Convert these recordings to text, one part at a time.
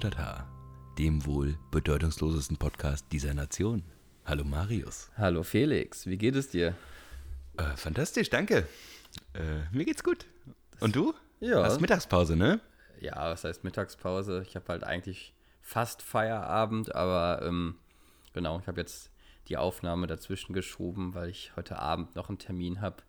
Hauptstadt H, dem wohl bedeutungslosesten Podcast dieser Nation. Hallo Marius. Hallo Felix, wie geht es dir? Äh, fantastisch, danke. Äh, mir geht's gut. Und du? Ja. Hast Mittagspause, ne? Ja, was heißt Mittagspause? Ich habe halt eigentlich fast Feierabend, aber ähm, genau, ich habe jetzt die Aufnahme dazwischen geschoben, weil ich heute Abend noch einen Termin habe.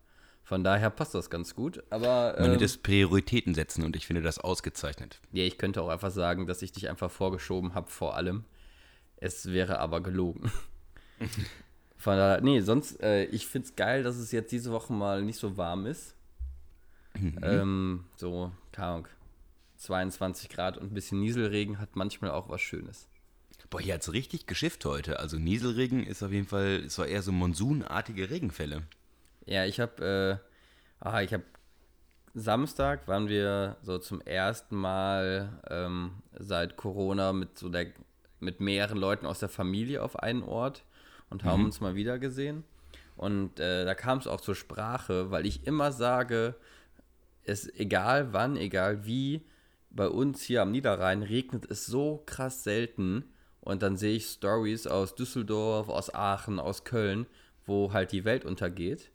Von daher passt das ganz gut. Aber Man ähm, nennt es Prioritäten setzen und ich finde das ausgezeichnet. ja, ich könnte auch einfach sagen, dass ich dich einfach vorgeschoben habe vor allem. Es wäre aber gelogen. Von daher, nee, sonst, äh, ich finde es geil, dass es jetzt diese Woche mal nicht so warm ist. Ähm, so, keine Ahnung, 22 Grad und ein bisschen Nieselregen hat manchmal auch was Schönes. Boah, hier hat's richtig geschifft heute. Also Nieselregen ist auf jeden Fall, es war eher so monsunartige Regenfälle. Ja, ich habe, äh, ah, ich habe Samstag waren wir so zum ersten Mal ähm, seit Corona mit so der mit mehreren Leuten aus der Familie auf einen Ort und haben uns mal wieder gesehen. Und äh, da kam es auch zur Sprache, weil ich immer sage, es egal wann, egal wie, bei uns hier am Niederrhein regnet es so krass selten. Und dann sehe ich Stories aus Düsseldorf, aus Aachen, aus Köln, wo halt die Welt untergeht.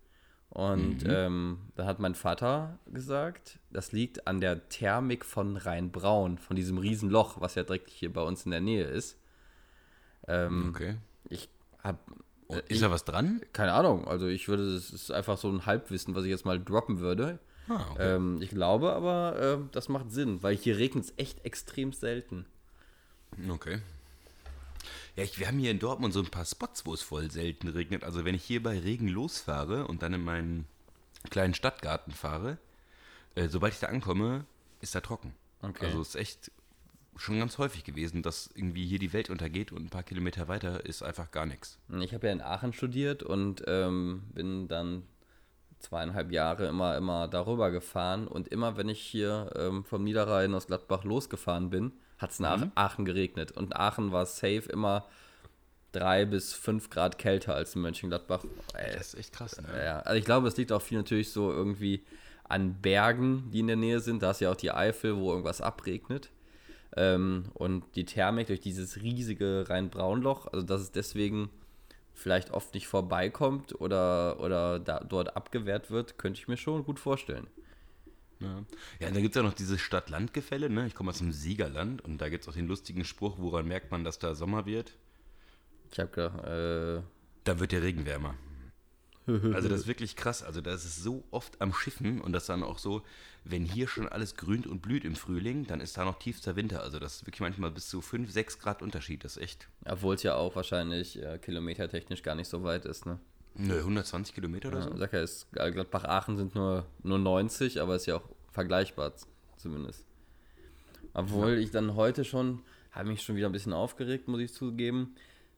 Und ähm, da hat mein Vater gesagt, das liegt an der Thermik von Rheinbraun, von diesem Riesenloch, was ja direkt hier bei uns in der Nähe ist. Ähm, Okay. Ich habe Und ist da was dran? keine Ahnung, also ich würde, das ist einfach so ein Halbwissen, was ich jetzt mal droppen würde. Ah, okay. Ähm, ich glaube aber, ähm, das macht Sinn, weil hier regnet es echt extrem selten. Okay. Ja, ich, wir haben hier in Dortmund so ein paar Spots, wo es voll selten regnet. Also wenn ich hier bei Regen losfahre und dann in meinen kleinen Stadtgarten fahre, äh, sobald ich da ankomme, ist da trocken. Okay. Also es ist echt schon ganz häufig gewesen, dass irgendwie hier die Welt untergeht und ein paar Kilometer weiter ist einfach gar nichts. Ich habe ja in Aachen studiert und ähm, bin dann zweieinhalb Jahre immer, immer darüber gefahren. Und immer, wenn ich hier ähm, vom Niederrhein aus Gladbach losgefahren bin, hat es nach Aachen geregnet. Und Aachen war safe immer drei bis fünf Grad kälter als in Mönchengladbach. Ey, Das ist echt krass, ne? Ja, also ich glaube, es liegt auch viel natürlich so irgendwie an Bergen, die in der Nähe sind. Da ist ja auch die Eifel, wo irgendwas abregnet. Ähm, und die Thermik durch dieses riesige Rhein-Braun-Loch, also dass es deswegen vielleicht oft nicht vorbeikommt oder, oder da, dort abgewehrt wird, könnte ich mir schon gut vorstellen. Ja, ja und dann gibt es ja noch dieses Stadt-Land-Gefälle. Ne? Ich komme aus dem Siegerland und da gibt es auch den lustigen Spruch, woran merkt man, dass da Sommer wird? Ich habe gedacht, äh, Da wird der Regen wärmer. Also das ist wirklich krass. Also das ist so oft am Schiffen und das dann auch so, wenn hier schon alles grünt und blüht im Frühling, dann ist da noch tiefster Winter. Also das ist wirklich manchmal bis zu 5, 6 Grad Unterschied. Das ist echt, obwohl es ja auch wahrscheinlich äh, kilometertechnisch gar nicht so weit ist, ne? Nö, 120 Kilometer oder Ja, so. sag ja, ist, Gladbach-Aachen sind nur, nur 90, aber ist ja auch vergleichbar zumindest. Obwohl ich dann heute schon, habe mich schon wieder ein bisschen aufgeregt, muss ich zugeben,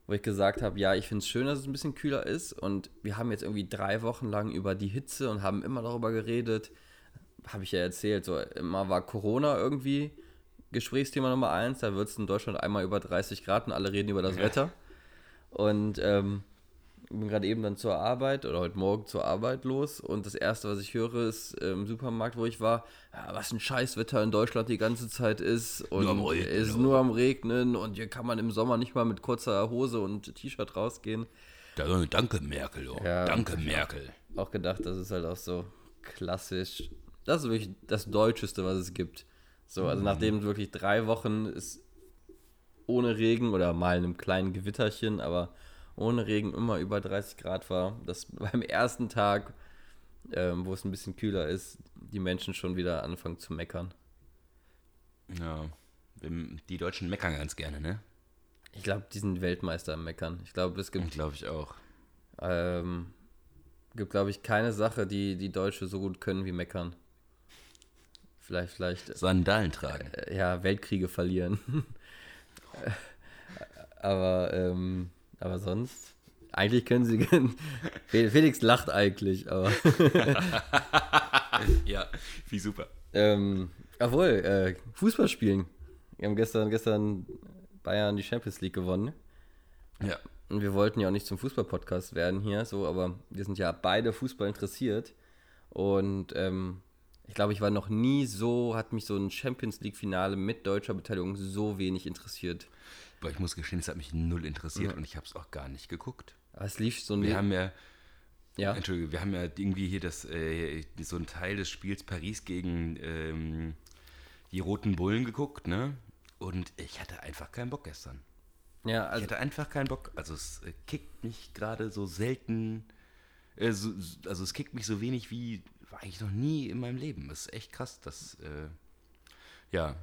wo ich gesagt habe, ja, ich finde es schön, dass es ein bisschen kühler ist und wir haben jetzt irgendwie drei Wochen lang über die Hitze und haben immer darüber geredet, habe ich ja erzählt, so immer war Corona irgendwie Gesprächsthema Nummer eins, da wird es in Deutschland einmal über 30 Grad und alle reden über das Wetter. Und ähm, bin gerade eben dann zur Arbeit oder heute Morgen zur Arbeit los und das erste, was ich höre, ist im Supermarkt, wo ich war, ja, was ein Scheißwetter in Deutschland die ganze Zeit ist und Nur ist nur am Regnen und hier kann man im Sommer nicht mal mit kurzer Hose und T-Shirt rausgehen. Da, danke Merkel, oh. Ja. danke Merkel. Auch gedacht, das ist halt auch so klassisch. Das ist wirklich das Deutscheste, was es gibt. So, also nachdem wirklich drei Wochen es ohne Regen oder mal einem kleinen Gewitterchen, aber ohne Regen immer über 30 Grad war, dass beim ersten Tag, ähm, wo es ein bisschen kühler ist, die Menschen schon wieder anfangen zu meckern. Ja, die Deutschen meckern ganz gerne, ne? Ich glaube, die sind Weltmeister im Meckern. Ich glaube, es gibt, Glaube ich auch. ähm, gibt glaube ich, keine Sache, die die Deutsche so gut können wie meckern. Vielleicht, vielleicht Sandalen tragen. äh, ja, Weltkriege verlieren. aber, ähm, aber sonst, eigentlich können sie. Fe- Felix lacht eigentlich, aber. Ja, wie super. ähm, obwohl, äh, Fußball spielen. Wir haben gestern, gestern Bayern die Champions League gewonnen. Ja. Und wir wollten ja auch nicht zum Fußball-Podcast werden hier, so, aber wir sind ja beide Fußball interessiert. Und ähm, Ich glaube, ich war noch nie so, hat mich so ein Champions League-Finale mit deutscher Beteiligung so wenig interessiert. Aber ich muss gestehen, es hat mich null interessiert und ich habe es auch gar nicht geguckt. Aber es lief so Wir haben ja, ja. Entschuldigung, wir haben ja irgendwie hier das, äh, so einen Teil des Spiels Paris gegen ähm, die Roten Bullen geguckt, ne? Und ich hatte einfach keinen Bock gestern. Ja, Ich also hatte einfach keinen Bock. Also es äh, kickt mich gerade so selten. Äh, so, also es kickt mich so wenig wie war eigentlich noch nie in meinem Leben. Das ist echt krass. Das, äh, ja,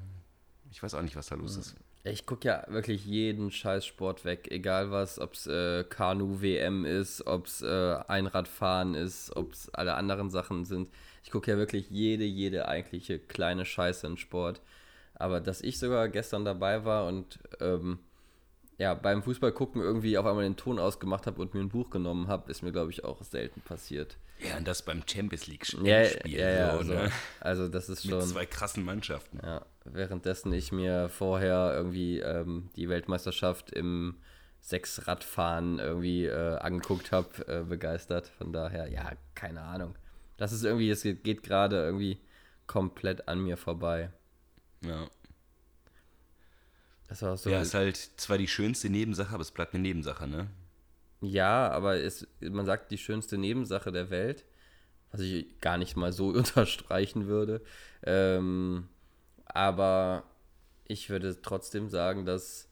ich weiß auch nicht, was da los ist. Ich gucke ja wirklich jeden Scheißsport weg, egal was, ob es äh, Kanu-WM ist, ob es äh, Einradfahren ist, ob es alle anderen Sachen sind. Ich gucke ja wirklich jede, jede eigentliche kleine Scheiße in Sport. Aber dass ich sogar gestern dabei war und ähm, ja, beim Fußball gucken irgendwie auf einmal den Ton ausgemacht habe und mir ein Buch genommen habe, ist mir, glaube ich, auch selten passiert. Ja, und das beim Champions League Ja, ja, ja, so, also, ne? also das ist Mit schon. zwei krassen Mannschaften. Ja, währenddessen ich mir vorher irgendwie ähm, die Weltmeisterschaft im Sechsradfahren irgendwie äh, angeguckt habe, äh, begeistert. Von daher, ja, keine Ahnung. Das ist irgendwie, es geht gerade irgendwie komplett an mir vorbei. Ja. Das war so. ja, ist halt zwar die schönste Nebensache, aber es bleibt eine Nebensache, ne? Ja, aber es, man sagt die schönste Nebensache der Welt, was ich gar nicht mal so unterstreichen würde. Ähm, aber ich würde trotzdem sagen, dass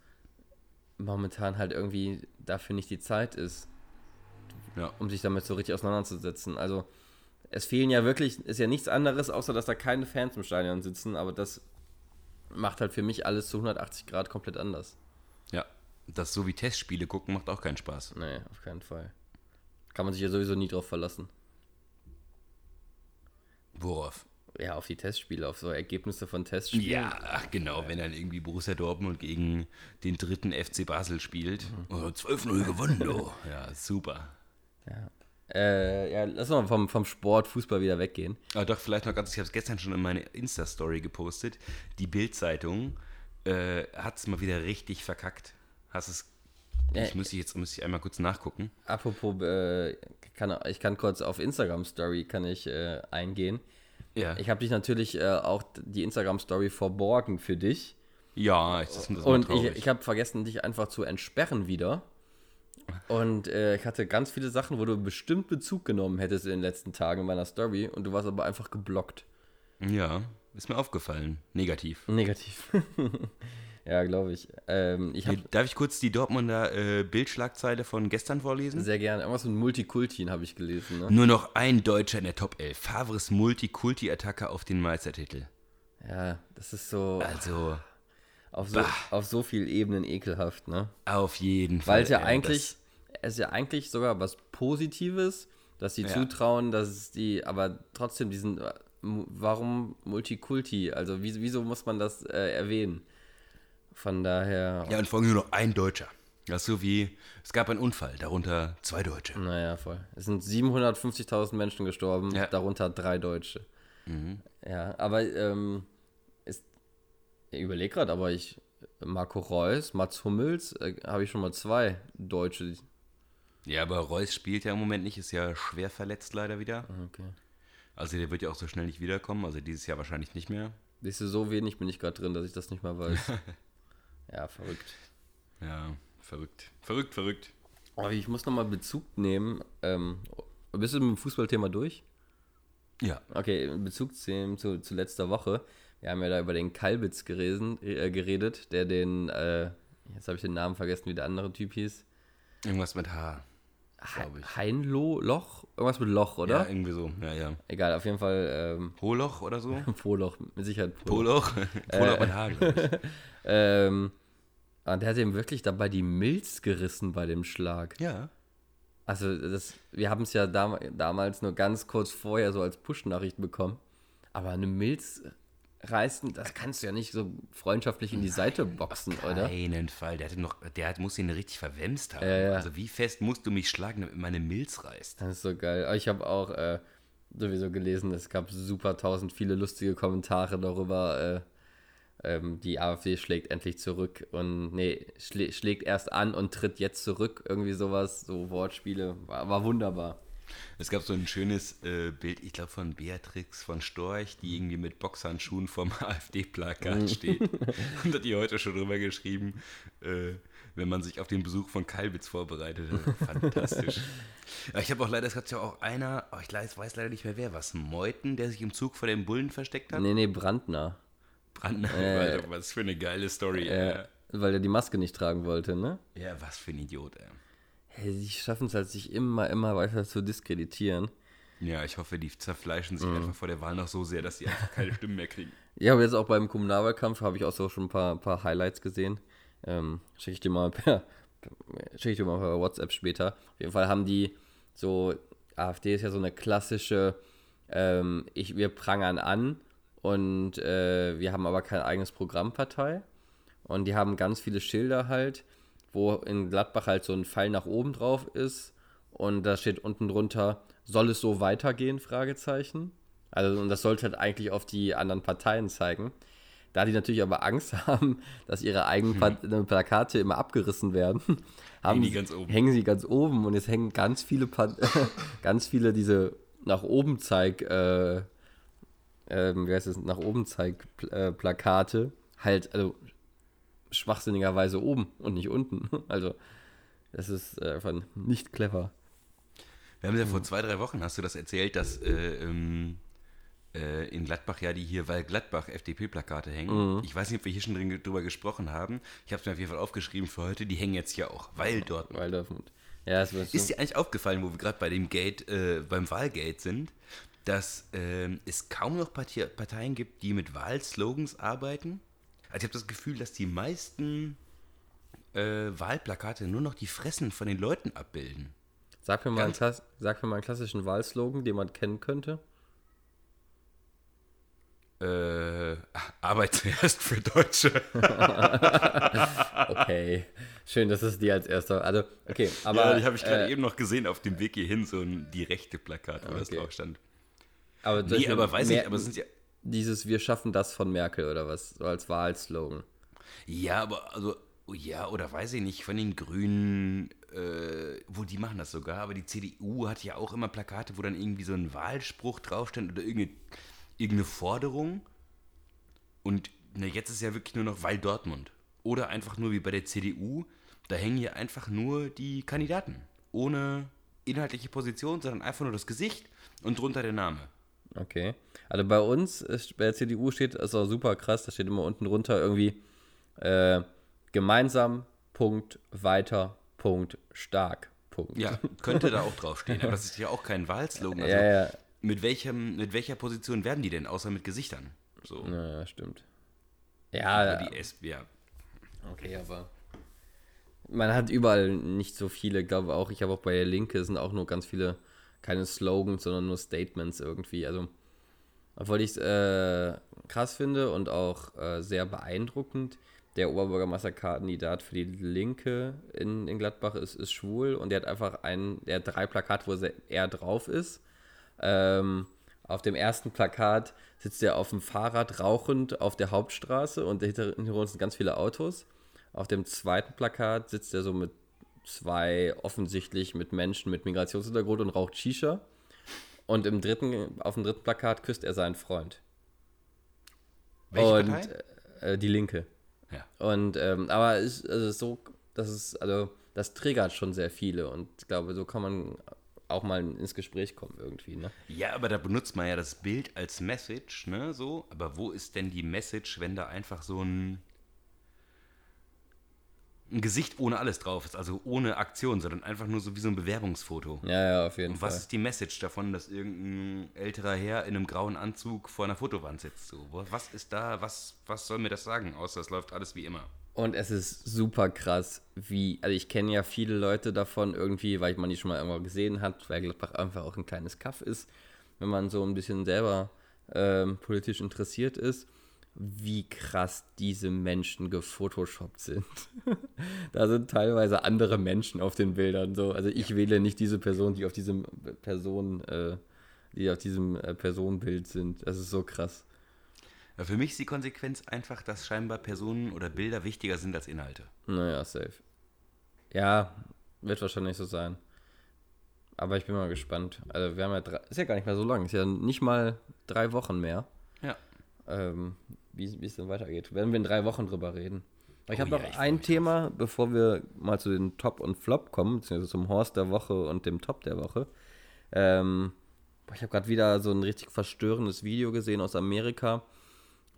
momentan halt irgendwie dafür nicht die Zeit ist, Ja. um sich damit so richtig auseinanderzusetzen. Also es fehlen ja wirklich, ist ja nichts anderes, außer dass da keine Fans im Stadion sitzen, aber das macht halt für mich alles zu 180 Grad komplett anders. Ja. Das so wie Testspiele gucken macht auch keinen Spaß. Nee, auf keinen Fall. Kann man sich ja sowieso nie drauf verlassen. Worauf? Ja, auf die Testspiele, auf so Ergebnisse von Testspielen. Ja, ach genau, wenn dann irgendwie Borussia Dortmund gegen den dritten FC Basel spielt. Oh, 12-0 gewonnen, du. Ja, super. Ja, äh, ja lass mal vom, vom Sport, Fußball wieder weggehen. Aber doch, vielleicht noch ganz, ich habe es gestern schon in meine Insta-Story gepostet. Die Bild-Zeitung äh, hat es mal wieder richtig verkackt. Hast es. Ja, Ich müsste jetzt müsste ich einmal kurz nachgucken. Apropos, äh, kann, ich kann kurz auf Instagram Story kann ich äh, eingehen. Ja. Ich habe dich natürlich äh, auch die Instagram Story verborgen für dich. ja, ich, das, das Und ich, ich habe vergessen, dich einfach zu entsperren wieder. Und äh, ich hatte ganz viele Sachen, wo du bestimmt Bezug genommen hättest in den letzten Tagen in meiner Story und du warst aber einfach geblockt. ja, ist mir aufgefallen. Negativ. Negativ. ja, glaube ich. Ähm, ich Hier, Darf ich kurz die Dortmunder äh, Bildschlagzeile von gestern vorlesen? sehr gerne, irgendwas mit Multikultin habe ich gelesen. Ne? Nur noch ein Deutscher in der Top 11. Favres Multikulti-Attacke auf den Meistertitel. Ja, das ist so Also, auf so, bah. auf so vielen Ebenen ekelhaft, ne? auf jeden Fall. Weil es ja ey, eigentlich, es ist ja eigentlich sogar was Positives, dass sie Ja. zutrauen, dass die, aber trotzdem diesen, äh, warum Multikulti? Also wie, wieso muss man das äh, erwähnen? Von daher, ja, und vor allem nur noch ein Deutscher. Das ist so wie, es gab einen Unfall, darunter zwei Deutsche. naja, voll. Es sind 750.000 Menschen gestorben, Ja. darunter drei Deutsche. Ja, aber ähm, ist, ich überlege gerade, aber ich, Marco Reus, Mats Hummels, äh, habe ich schon mal zwei Deutsche. Ja, aber Reus spielt ja im Moment nicht, ist ja schwer verletzt leider wieder. Okay. Also der wird ja auch so schnell nicht wiederkommen, also dieses Jahr wahrscheinlich nicht mehr. Siehst du, so wenig bin ich gerade drin, dass ich das nicht mal weiß. ja, verrückt. Ja, verrückt. Verrückt, verrückt. Aber ich muss nochmal Bezug nehmen. Ähm, bist du mit dem Fußballthema durch? Ja. Okay, in Bezug zu, zu, zu letzter Woche. Wir haben ja da über den Kalbitz geresen, äh, geredet, der den, äh, jetzt habe ich den Namen vergessen, wie der andere Typ hieß. Irgendwas mit H. He Glaub ich. Heinlo, Loch? Irgendwas mit Loch, Ja, oder? irgendwie so. Ja, ja. Egal, auf jeden Fall ähm, Holoch oder so? Poloch, mit Sicherheit Poloch. Poloch? Poloch mit H, glaub ich. Ähm, und der hat ihm wirklich dabei die Milz gerissen bei dem Schlag. Ja. Also das, wir haben es ja dam damals nur ganz kurz vorher so als Push-Nachricht bekommen. Aber eine Milz reißen, das kannst du ja nicht so freundschaftlich in die Seite boxen, oder? Keinen Fall. Der, hatte noch, der hat, muss ihn richtig verwemst haben. Ja, ja. Also wie fest musst du mich schlagen, damit meine Milz reißt? Das ist so geil. Ich habe auch äh, sowieso gelesen, es gab super tausend viele lustige Kommentare darüber. Äh, ähm, die AfD schlägt endlich zurück und nee, schlä schlägt erst an und tritt jetzt zurück. Irgendwie sowas, so Wortspiele. War, war wunderbar. Es gab so ein schönes äh, Bild, ich glaube von Beatrix von Storch, die irgendwie mit Boxhandschuhen vorm AfD-Plakat steht. Und hat die heute schon drüber geschrieben, äh, wenn man sich auf den Besuch von Kalbitz vorbereitet. Fantastisch. Ich habe auch leider, es hat ja auch einer, oh, ich weiß, leider nicht mehr wer, was, Meuthen, der sich im Zug vor dem Bullen versteckt hat? Nee, nee, Brandner. Brandner, Äh, was für eine geile Story. Äh, weil er die Maske nicht tragen wollte, ne? ja, was für ein Idiot, ey. Hey, sie schaffen es halt, sich immer, immer weiter zu diskreditieren. Ja, ich hoffe, die zerfleischen Mhm. sich einfach vor der Wahl noch so sehr, dass sie einfach keine Stimmen mehr kriegen. Ja, aber jetzt auch beim Kommunalwahlkampf habe ich auch so schon ein paar, paar Highlights gesehen. Ähm, schicke ich dir mal per, schicke ich dir mal per WhatsApp später. Auf jeden Fall haben die so, AfD ist ja so eine klassische, ähm, ich, wir prangern an und äh, wir haben aber kein eigenes Programmpartei. Und die haben ganz viele Schilder halt, wo in Gladbach halt so ein Pfeil nach oben drauf ist. Und da steht unten drunter, soll es so weitergehen? Fragezeichen. Also, und das sollte halt eigentlich auf die anderen Parteien zeigen. Da die natürlich aber Angst haben, dass ihre eigenen Pa- äh, Plakate immer abgerissen werden, haben, die ganz oben. hängen sie ganz oben und jetzt hängen ganz viele, Pa- ganz viele diese nach oben zeig, äh, ähm, wie heißt es, nach oben zeig äh, Plakate halt, also schwachsinnigerweise oben und nicht unten. Also, das ist äh, einfach nicht clever. Wir haben ja vor zwei, drei Wochen, hast du das erzählt, dass äh, ähm, äh, in Gladbach ja die hier, weil Gladbach FDP-Plakate hängen. Ich weiß nicht, ob wir hier schon drin, drüber gesprochen haben. Ich habe es mir auf jeden Fall aufgeschrieben für heute. Die hängen jetzt hier auch, weil dort. Weil Dortmund. Ja, wird Ist dir eigentlich aufgefallen, wo wir gerade bei dem Gate, äh, beim Wahlgate sind, dass ähm, es kaum noch Partei Parteien gibt, die mit Wahlslogans arbeiten? Also ich habe das Gefühl, dass die meisten äh, Wahlplakate nur noch die Fressen von den Leuten abbilden. Sag mir, mal einen sag mir mal einen klassischen Wahlslogan, den man kennen könnte. Äh, Arbeit zuerst für Deutsche. Okay, schön, dass es dir als erster. Also, okay, aber. Ja, die habe ich gerade äh, eben noch gesehen auf dem Weg hierhin, so ein die rechte Plakat, wo das Okay. drauf stand. aber Nee, aber weiß mehr- nicht, aber sind ja. Dieses Wir schaffen das von Merkel oder was? So als Wahlslogan. Ja, aber also, ja, oder weiß ich nicht, von den Grünen, äh, wo die machen das sogar, aber die CDU hat ja auch immer Plakate, wo dann irgendwie so ein Wahlspruch draufsteht oder irgendeine, irgendeine Forderung. Und na, jetzt ist ja wirklich nur noch Weil Dortmund. Oder einfach nur wie bei der CDU, da hängen hier einfach nur die Kandidaten. Ohne inhaltliche Position, sondern einfach nur das Gesicht und drunter der Name. Okay. Also bei uns, ist, bei der CDU steht, ist auch super krass, da steht immer unten drunter irgendwie äh, gemeinsam, Punkt, weiter, Punkt, stark, Punkt. Ja, könnte da auch draufstehen. Aber das ist ja auch kein Wahlslogan. Also, ja, ja. Mit, welchem, mit welcher Position werden die denn, außer mit Gesichtern? So. Ja, stimmt. Ja, Die S ja. okay, aber man hat überall nicht so viele, glaube auch. Ich habe auch bei der Linke sind auch nur ganz viele, keine Slogans, sondern nur Statements irgendwie. Also, obwohl ich es äh, krass finde und auch äh, sehr beeindruckend, der Oberbürgermeisterkandidat für die Linke in, in Gladbach ist, ist schwul und der hat einfach ein, der hat drei Plakate, wo er drauf ist. Ähm, auf dem ersten Plakat sitzt er auf dem Fahrrad rauchend auf der Hauptstraße und hinter uns sind ganz viele Autos. Auf dem zweiten Plakat sitzt er so mit zwei offensichtlich mit Menschen mit Migrationshintergrund und raucht Shisha. Und im dritten, auf dem dritten Plakat küsst er seinen Freund. Welche und Partei? Äh, die Linke. Ja. Und ähm, aber es ist also so, das ist, also das triggert schon sehr viele und ich glaube, so kann man auch mal ins Gespräch kommen irgendwie, ne? ja, aber da benutzt man ja das Bild als Message, ne? So, aber wo ist denn die Message, wenn da einfach so ein, ein Gesicht ohne alles drauf ist, also ohne Aktion, sondern einfach nur so wie so ein Bewerbungsfoto? Ja, ja, auf jeden Und was Fall. ist die Message davon, dass irgendein älterer Herr in einem grauen Anzug vor einer Fotowand sitzt? So, was ist da, was, was soll mir das sagen, außer es läuft alles wie immer? Und es ist super krass, wie, also ich kenne ja viele Leute davon irgendwie, weil man die schon mal irgendwo gesehen hat, weil Gladbach einfach auch ein kleines Kaff ist, wenn man so ein bisschen selber ähm, politisch interessiert ist, wie krass diese Menschen gefotoshoppt sind. da sind teilweise andere Menschen auf den Bildern. So. Also ich wähle nicht diese Person, die auf diesem Person, äh, die auf diesem äh, Personenbild sind. Das ist so krass. Ja, für mich ist die Konsequenz einfach, dass scheinbar Personen oder Bilder wichtiger sind als Inhalte. Naja, safe. Ja, wird wahrscheinlich so sein. Aber ich bin mal gespannt. Also wir haben ja drei, ist ja gar nicht mehr so lang, ist ja nicht mal drei Wochen mehr. Ja. Ähm, wie, es dann weitergeht. Werden wir in drei Wochen drüber reden. Ich Oh habe ja, noch ein. Thema, bevor wir mal zu den Top und Flop kommen, beziehungsweise zum Horst der Woche und dem Top der Woche. Ähm, ich habe gerade wieder so ein richtig verstörendes Video gesehen aus Amerika,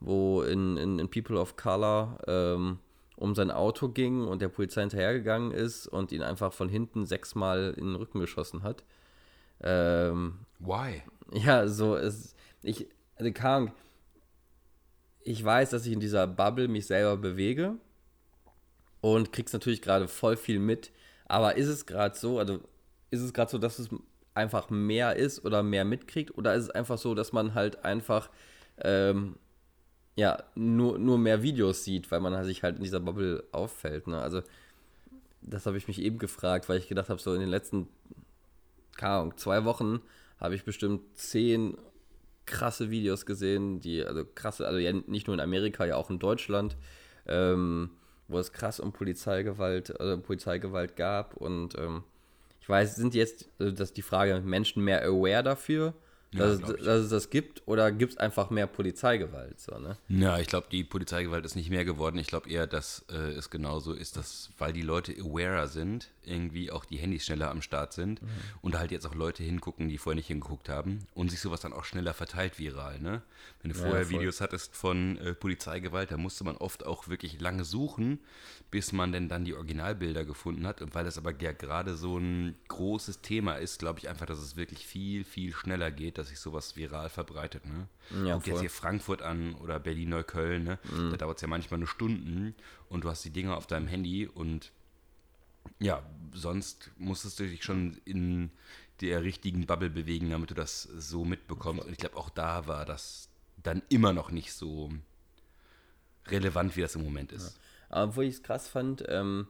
wo in, in, in People of Color ähm, um sein Auto ging und der Polizei hinterhergegangen ist und ihn einfach von hinten sechsmal in den Rücken geschossen hat. Ähm, Why? ja, so ist. Ich, also keine Ahnung. Ich weiß, dass ich in dieser Bubble mich selber bewege und krieg's natürlich gerade voll viel mit. Aber ist es gerade so, also ist es gerade so, dass es einfach mehr ist oder mehr mitkriegt? Oder ist es einfach so, dass man halt einfach ähm, ja, nur, nur mehr Videos sieht, weil man sich halt in dieser Bubble auffällt. Ne? Also, das habe ich mich eben gefragt, weil ich gedacht habe, so in den letzten, keine Ahnung, zwei Wochen habe ich bestimmt zehn krasse Videos gesehen, die, also krasse, also ja nicht nur in Amerika, ja auch in Deutschland, ähm, wo es krass um Polizeigewalt, also Polizeigewalt gab und ähm, ich weiß, sind jetzt, also das ist die Frage, Menschen mehr aware dafür, dass, glaub es, dass es das gibt oder gibt es einfach mehr Polizeigewalt, so, ne? Ja, ich glaube, die Polizeigewalt ist nicht mehr geworden. Ich glaube eher, dass äh, es genauso ist, dass, weil die Leute awarer sind, irgendwie auch die Handys schneller am Start sind Mhm. und da halt jetzt auch Leute hingucken, die vorher nicht hingeguckt haben und sich sowas dann auch schneller verteilt viral, ne? Wenn du Ja, vorher voll. Videos hattest von äh, Polizeigewalt, da musste man oft auch wirklich lange suchen, bis man denn dann die Originalbilder gefunden hat. Und weil das aber ja gerade so ein großes Thema ist, glaube ich einfach, dass es wirklich viel, viel schneller geht, dass sich sowas viral verbreitet, ne? Ja, Guck jetzt hier Frankfurt an oder Berlin-Neukölln, ne? Da dauert es ja manchmal nur Stunden und du hast die Dinger auf deinem Handy und ja, sonst musstest du dich schon in der richtigen Bubble bewegen, damit du das so mitbekommst. Und ich glaube, auch da war das dann immer noch nicht so relevant, wie das im Moment ist. Aber wo ich es krass fand, ähm,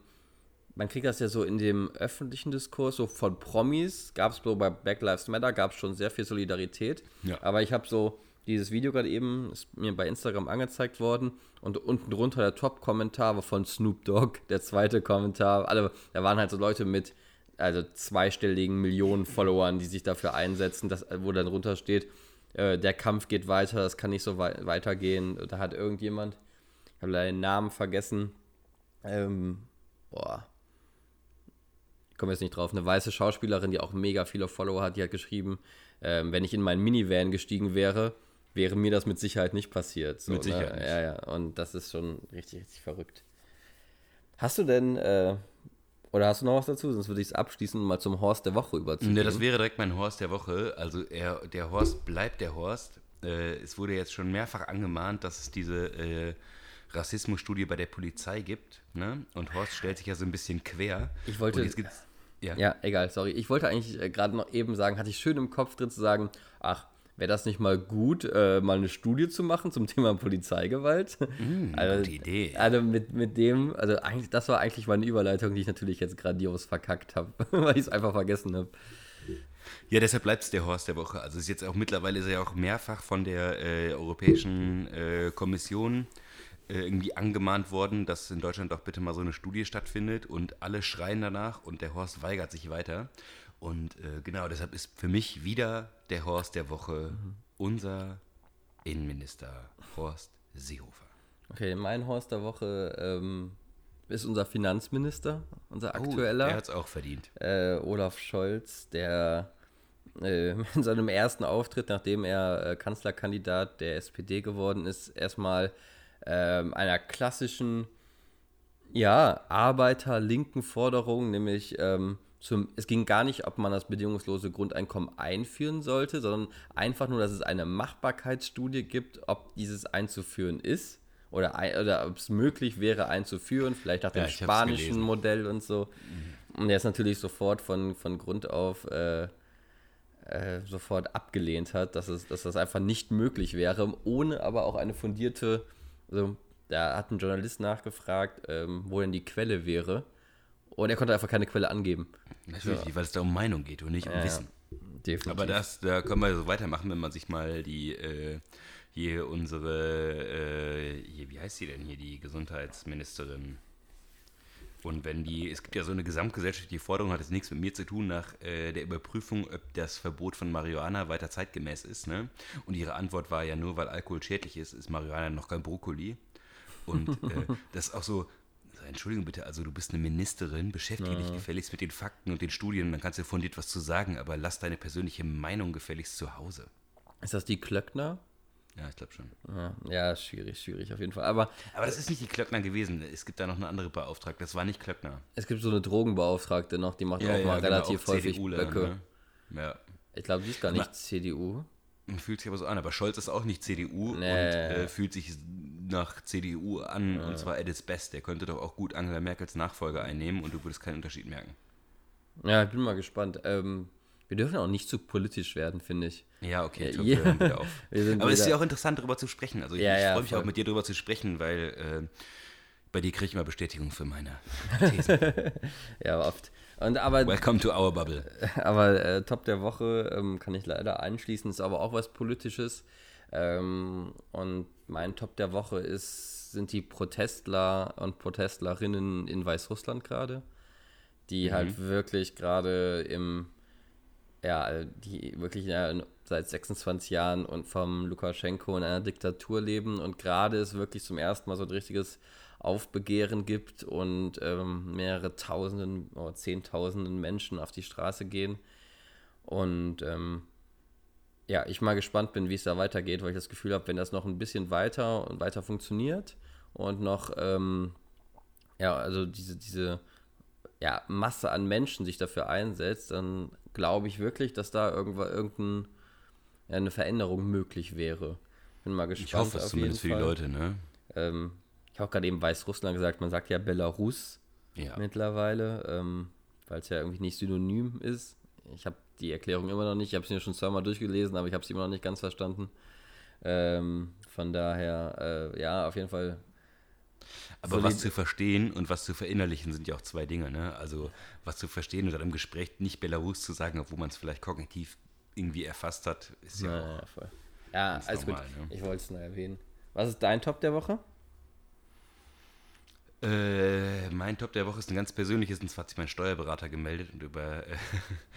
man kriegt das ja so in dem öffentlichen Diskurs, so von Promis, gab es bei Black Lives Matter, gab es schon sehr viel Solidarität. Ja. Aber ich habe so dieses Video gerade eben, ist mir bei Instagram angezeigt worden und unten drunter der Top-Kommentar war von Snoop Dogg, der zweite Kommentar. Alle, da waren halt so Leute mit also zweistelligen Millionen Followern, die sich dafür einsetzen, dass, wo dann drunter steht, äh, der Kampf geht weiter, das kann nicht so wei weitergehen. Da hat irgendjemand, ich habe leider den Namen vergessen, ähm, boah, komme jetzt nicht drauf, eine weiße Schauspielerin, die auch mega viele Follower hat, die hat geschrieben, ähm, wenn ich in meinen Minivan gestiegen wäre, wäre mir das mit Sicherheit nicht passiert. So, Mit Sicherheit ne? Ja, ja, und das ist schon richtig, richtig verrückt. Hast du denn, äh, oder hast du noch was dazu? Sonst würde ich es abschließen und mal zum Horst der Woche überzugehen. Ne, das wäre direkt mein Horst der Woche. Also er, der Horst bleibt der Horst. Äh, es wurde jetzt schon mehrfach angemahnt, dass es diese äh, Rassismusstudie bei der Polizei gibt. Ne? Und Horst stellt sich ja so ein bisschen quer. Ich wollte- Und jetzt gibt's, ja. Ja, egal, sorry. Ich wollte eigentlich äh, gerade noch eben sagen, hatte ich schön im Kopf drin zu sagen, ach, wäre das nicht mal gut, äh, mal eine Studie zu machen zum Thema Polizeigewalt? also, gute Idee. Also mit, mit dem, also eigentlich, das war eigentlich meine Überleitung, die ich natürlich jetzt grandios verkackt habe, weil ich es einfach vergessen habe. Ja, deshalb bleibt es der Horst der Woche. Also es ist jetzt auch mittlerweile ist er ja auch mehrfach von der äh, Europäischen äh, Kommission irgendwie angemahnt worden, dass in Deutschland doch bitte mal so eine Studie stattfindet und alle schreien danach und der Horst weigert sich weiter. Und äh, genau, deshalb ist für mich wieder der Horst der Woche unser Innenminister Horst Seehofer. Okay, mein Horst der Woche ähm, ist unser Finanzminister, unser Oh, aktueller. er hat es auch verdient. äh, Olaf Scholz, der äh, in seinem ersten Auftritt, nachdem er äh, Kanzlerkandidat der SPD geworden ist, erstmal ähm, einer klassischen, ja, Arbeiter-linken Forderung, nämlich ähm, zum, es ging gar nicht, ob man das bedingungslose Grundeinkommen einführen sollte, sondern einfach nur, dass es eine Machbarkeitsstudie gibt, ob dieses einzuführen ist. Oder, ein, oder ob es möglich wäre einzuführen, vielleicht nach dem Ja, hab's spanischen. Modell und so. Und der ist natürlich sofort von, von Grund auf äh, äh, sofort abgelehnt hat, dass, es, dass das einfach nicht möglich wäre, ohne aber auch eine fundierte, also da hat ein Journalist nachgefragt, ähm, wo denn die Quelle wäre. Und er konnte einfach keine Quelle angeben. Natürlich, weil es da um Meinung geht und nicht um ja. Wissen. Definitiv. Aber das, da können wir so weitermachen, wenn man sich mal die, äh, hier unsere, äh, hier, wie heißt sie denn hier, die Gesundheitsministerin? Und wenn die, es gibt ja so eine gesamtgesellschaftliche Forderung, hat es nichts mit mir zu tun, nach äh, der Überprüfung, ob das Verbot von Marihuana weiter zeitgemäß ist. Ne? Und ihre Antwort war ja nur, weil Alkohol schädlich ist, ist Marihuana noch kein Brokkoli. Und äh, das ist auch so, Entschuldigung bitte, also du bist eine Ministerin, beschäftige ja. dich gefälligst mit den Fakten und den Studien, dann kannst du fundiert was zu sagen, aber lass deine persönliche Meinung gefälligst zu Hause. Ist das die Klöckner? Ja, ich glaube schon. Ja, schwierig, schwierig auf jeden Fall. Aber, aber das ist nicht die Klöckner gewesen. Es gibt da noch eine andere Beauftragte. Das war nicht Klöckner. Es gibt so eine Drogenbeauftragte noch, die macht ja, auch ja, mal genau, relativ häufig Böcke. Ne? Ja. Ich glaube, die ist gar nicht CDU. Fühlt sich aber so an. Aber Scholz ist auch nicht CDU nee. und äh, fühlt sich nach CDU an. Ja. Und zwar at its best. Der könnte doch auch gut Angela Merkels Nachfolger einnehmen und du würdest keinen Unterschied merken. Ja, ich bin mal gespannt. Ähm, wir dürfen auch nicht zu politisch werden, finde ich. Ja, okay, ich ja. hören wir auf. wir Aber es ist ja auch interessant, darüber zu sprechen. Also ich, ja, ich freue mich voll. auch mit dir darüber zu sprechen, weil äh, bei dir kriege ich immer Bestätigung für meine These. ja, oft. Und aber, Welcome to our bubble. Aber äh, Top der Woche ähm, kann ich leider einschließen, ist aber auch was Politisches. Ähm, und mein Top der Woche ist, sind die Protestler und Protestlerinnen in Weißrussland gerade, die mhm. halt wirklich gerade im ja, die wirklich ja, seit 26 Jahren und vom Lukaschenko in einer Diktatur leben und gerade es wirklich zum ersten Mal so ein richtiges Aufbegehren gibt und ähm, mehrere Tausenden oder Zehntausenden Menschen auf die Straße gehen. Und ähm, ja, ich mal gespannt bin, wie es da weitergeht, weil ich das Gefühl habe, wenn das noch ein bisschen weiter und weiter funktioniert und noch, ähm, ja, also diese, diese ja, Masse an Menschen sich dafür einsetzt, dann glaube ich wirklich, dass da irgendwann irgendein, eine Veränderung möglich wäre. Bin mal gespannt. Ich hoffe es zumindest für die Leute, ne? Ähm, ich habe gerade eben Weißrussland gesagt, man sagt ja Belarus ja. mittlerweile, ähm, weil es ja irgendwie nicht synonym ist. Ich habe die Erklärung immer noch nicht, ich habe es mir schon zweimal durchgelesen, aber ich habe es immer noch nicht ganz verstanden. Ähm, von daher, äh, ja, auf jeden Fall aber was zu verstehen und was zu verinnerlichen sind ja auch zwei Dinge. Ne? Also was zu verstehen und dann im Gespräch nicht Belarus zu sagen, obwohl man es vielleicht kognitiv irgendwie erfasst hat, ist ja, ja auch. Voll. Ja, alles normal, gut. Ne? Ich wollte es nur erwähnen. Was ist dein Top der Woche? Äh, mein Top der Woche ist ein ganz persönliches, und zwar hat sich mein Steuerberater gemeldet und über äh,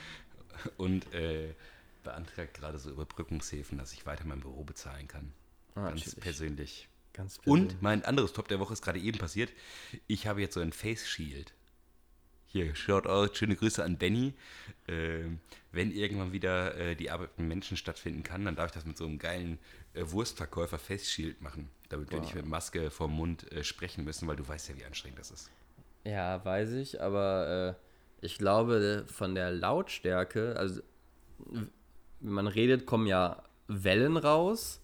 und äh, beantragt gerade so Überbrückungshilfen, dass ich weiter mein Büro bezahlen kann. Ah, ganz natürlich. persönlich. Ganz Und mein anderes Top der Woche ist gerade eben passiert. Ich habe jetzt so ein Face Shield. Hier, schaut aus, schöne Grüße an Benny. Äh, wenn irgendwann wieder äh, die Arbeit mit Menschen stattfinden kann, dann darf ich das mit so einem geilen äh, Wurstverkäufer Face Shield machen. Damit wow. wir nicht mit Maske vorm Mund äh, sprechen müssen, weil du weißt ja, wie anstrengend das ist. Ja, weiß ich, aber äh, ich glaube, von der Lautstärke, also wenn man redet, kommen ja Wellen raus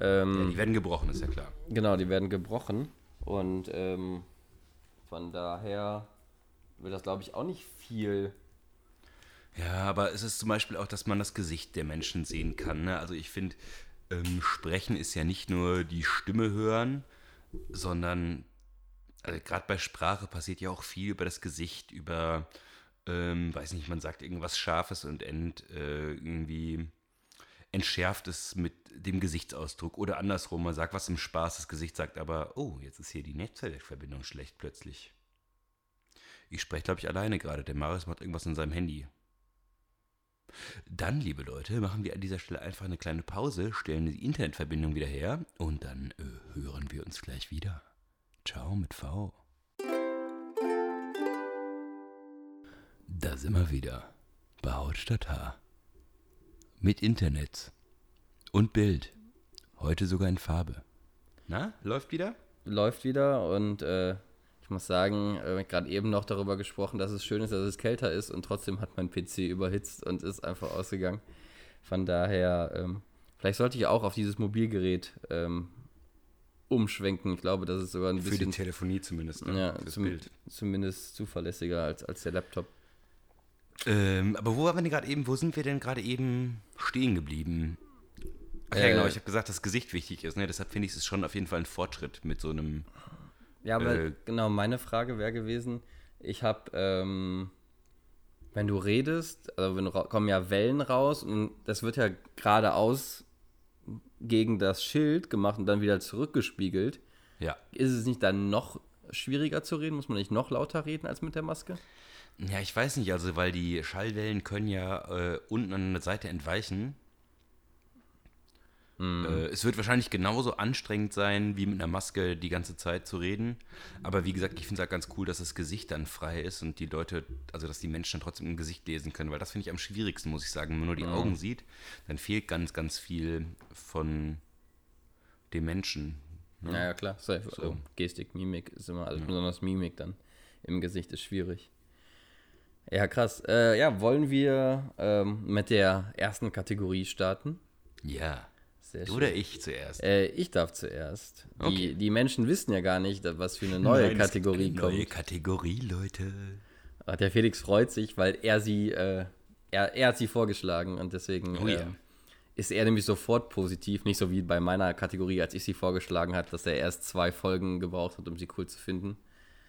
ähm, ja, die werden gebrochen, ist ja klar. Genau, die werden gebrochen. Und ähm, von daher wird das, glaube ich, auch nicht viel. Ja, aber es ist zum Beispiel auch, dass man das Gesicht der Menschen sehen kann. Ne? Also ich finde, ähm, Sprechen ist ja nicht nur die Stimme hören, sondern also gerade bei Sprache passiert ja auch viel über das Gesicht, über, ähm, weiß nicht, man sagt irgendwas Scharfes und end äh, irgendwie entschärft es mit dem Gesichtsausdruck. Oder andersrum, man sagt was im Spaß, das Gesicht sagt aber, oh, jetzt ist hier die Netzwerkverbindung schlecht plötzlich. Ich spreche, glaube ich, alleine gerade. Der Marius macht irgendwas in seinem Handy. Dann, liebe Leute, machen wir an dieser Stelle einfach eine kleine Pause, stellen die Internetverbindung wieder her und dann äh, hören wir uns gleich wieder. Ciao mit V. Da sind wir wieder. Bei Haut statt Haar. Mit Internet. Und Bild. Heute sogar in Farbe. Na, läuft wieder? Läuft wieder und äh, ich muss sagen, äh, gerade eben noch darüber gesprochen, dass es schön ist, dass es kälter ist und trotzdem hat mein PC überhitzt und ist einfach ausgegangen. Von daher, ähm, vielleicht sollte ich auch auf dieses Mobilgerät ähm, umschwenken. Ich glaube, das ist sogar ein Für bisschen. Für die Telefonie zumindest. Ne? Ja, zum, zumindest zuverlässiger als, als der Laptop. Ähm, aber wo waren wir denn gerade eben, wo sind wir denn gerade eben stehen geblieben? Ach ja, genau, äh, ich habe gesagt, dass Gesicht wichtig ist, ne? Deshalb finde ich es schon auf jeden Fall ein Fortschritt mit so einem. Ja, aber äh, genau, meine Frage wäre gewesen, ich habe, ähm, wenn du redest, also wenn kommen ja Wellen raus und das wird ja geradeaus gegen das Schild gemacht und dann wieder zurückgespiegelt. Ja. Ist es nicht dann noch schwieriger zu reden? Muss man nicht noch lauter reden als mit der Maske? Ja, ich weiß nicht, also weil die Schallwellen können ja äh, unten an der Seite entweichen. Hm. Äh, es wird wahrscheinlich genauso anstrengend sein, wie mit einer Maske die ganze Zeit zu reden. Aber wie gesagt, ich finde es halt ganz cool, dass das Gesicht dann frei ist und die Leute, also dass die Menschen dann trotzdem im Gesicht lesen können, weil das finde ich am schwierigsten, muss ich sagen. Wenn man nur die Augen sieht, dann fehlt ganz, ganz viel von dem Menschen. ne? Ja, ja, klar. So, also Gestik, Mimik ist immer, also besonders Mimik dann im Gesicht ist schwierig. Ja, krass. Äh, ja, wollen wir ähm, mit der ersten Kategorie starten? Ja. Du oder ich zuerst? Äh, ich darf zuerst. Die, Okay. die Menschen wissen ja gar nicht, was für eine neue Nein, Kategorie eine kommt. Neue Kategorie, Leute. Ach, der Felix freut sich, weil er sie, äh, er, er hat sie vorgeschlagen und deswegen Oh ja. ähm, ist er nämlich sofort positiv. Nicht so wie bei meiner Kategorie, als ich sie vorgeschlagen hat, dass er erst zwei Folgen gebraucht hat, um sie cool zu finden.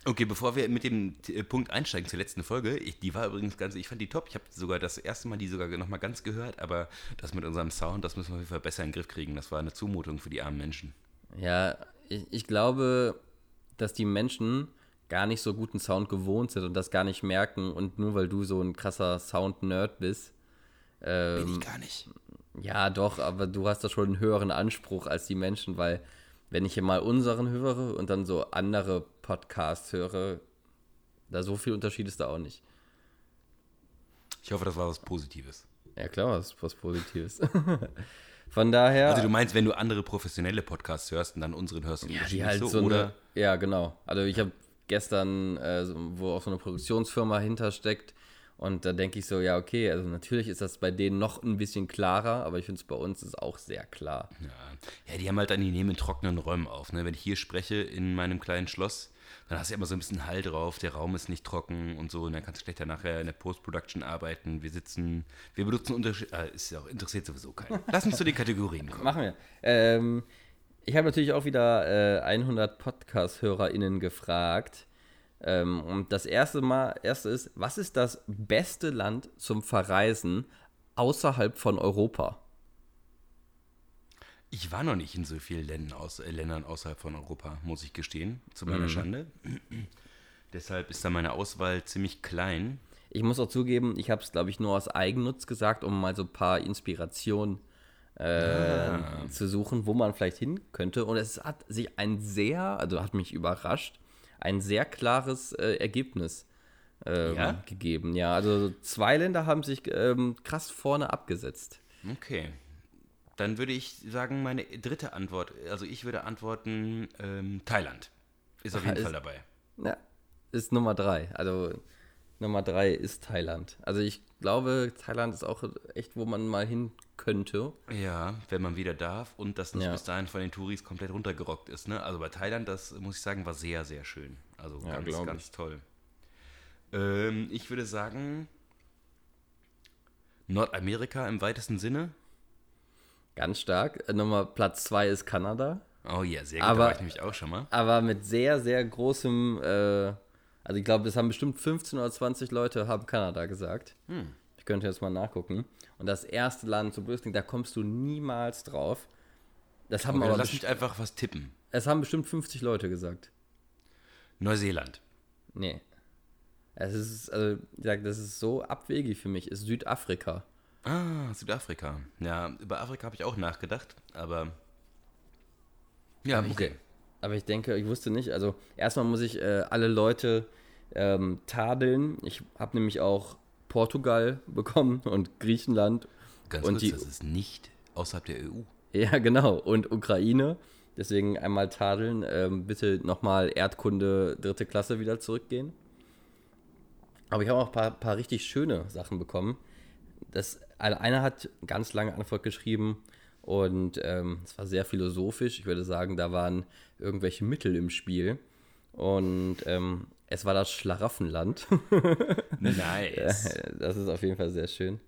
Okay, bevor wir mit dem äh, Punkt einsteigen zur letzten Folge, ich, die war übrigens ganz, ich fand die top. Ich habe sogar das erste Mal die sogar nochmal ganz gehört, aber das mit unserem Sound, das müssen wir auf jeden Fall besser in den Griff kriegen. Das war eine Zumutung für die armen Menschen. Ja, ich, ich glaube, dass die Menschen gar nicht so guten Sound gewohnt sind und das gar nicht merken und nur weil du so ein krasser Sound-Nerd bist. Bin Ähm, ich gar nicht. Ja, doch, aber du hast da schon einen höheren Anspruch als die Menschen, weil wenn ich hier mal unseren höre und dann so andere Podcasts höre, da so viel Unterschied ist da auch nicht. Ich hoffe, das war was Positives. Ja, klar, das ist was Positives. Von daher. Also du meinst, wenn du andere professionelle Podcasts hörst und dann unseren hörst, du ja, die halt so, so oder? eine, Ja, genau. Also ich habe gestern, äh, wo auch so eine Produktionsfirma hintersteckt, und da denke ich so, ja, okay, also natürlich ist das bei denen noch ein bisschen klarer, aber ich finde es bei uns ist auch sehr klar. Ja. ja, die haben halt dann, die nehmen in trockenen Räumen auf. Ne? Wenn ich hier spreche in meinem kleinen Schloss, dann hast du ja immer so ein bisschen Hall drauf, der Raum ist nicht trocken und so, und dann kannst du schlechter nachher in der Post-Production arbeiten. Wir sitzen, wir benutzen Unterschied, äh, ist ja auch interessiert sowieso keinen. Lass uns zu den Kategorien kommen. Machen wir. Ähm, ich habe natürlich auch wieder äh, 100 Podcast-HörerInnen gefragt. Ähm, und das erste Mal, erste ist, was ist das beste Land zum Verreisen außerhalb von Europa? Ich war noch nicht in so vielen Ländern, aus, äh, Ländern außerhalb von Europa, muss ich gestehen, zu meiner Mhm. Schande. Deshalb ist da meine Auswahl ziemlich klein. Ich muss auch zugeben, ich habe es, glaube ich, nur aus Eigennutz gesagt, um mal so ein paar Inspirationen äh, zu suchen, wo man vielleicht hin könnte. Und es hat sich ein sehr, also hat mich überrascht, ein sehr klares äh, Ergebnis ähm, Ja? gegeben. Ja, also zwei Länder haben sich ähm, krass vorne abgesetzt. Okay. Dann würde ich sagen, meine dritte Antwort, also ich würde antworten, ähm, Thailand. Ist auf jeden ist- Fall dabei. Ja, ist Nummer drei. Also Nummer drei ist Thailand. Also ich glaube, Thailand ist auch echt, wo man mal hin könnte. Ja, wenn man wieder darf und das nicht Ja. bis dahin von den Touris komplett runtergerockt ist. Ne? Also bei Thailand, das muss ich sagen, war sehr, sehr schön. Also Ja, ganz, ganz toll. Ähm, ich würde sagen, Nordamerika im weitesten Sinne. Ganz stark. Nummer Platz zwei ist Kanada. Oh ja, sehr gut, Aber- da war ich nämlich auch schon mal. aber mit sehr, sehr großem, äh, also ich glaube, es haben bestimmt 15 oder 20 Leute haben Kanada gesagt. Ich könnte jetzt mal nachgucken. Und das erste Land zu Brüssel, da kommst du niemals drauf. Das haben Okay, aber lass mich einfach was tippen. es haben bestimmt 50 Leute gesagt. Neuseeland. Nee. Es ist, also, ich sag, das ist so abwegig für mich, ist Südafrika. Ah, Südafrika. Ja, über Afrika habe ich auch nachgedacht, aber. Ja, okay. Aber ich denke, ich wusste nicht, also erstmal muss ich äh, alle Leute ähm, tadeln. Ich habe nämlich auch Portugal bekommen und Griechenland. Ganz und kurz, die, das ist nicht außerhalb der EU. Ja, genau. Und Ukraine. Deswegen einmal tadeln. Ähm, bitte nochmal Erdkunde dritte Klasse wieder zurückgehen. Aber ich habe auch ein paar, paar richtig schöne Sachen bekommen. Das, einer hat ganz lange Antwort geschrieben und ähm, es war sehr philosophisch. Ich würde sagen, da waren irgendwelche Mittel im Spiel. Und ähm, es war das Schlaraffenland. Nice. Das ist auf jeden Fall sehr schön.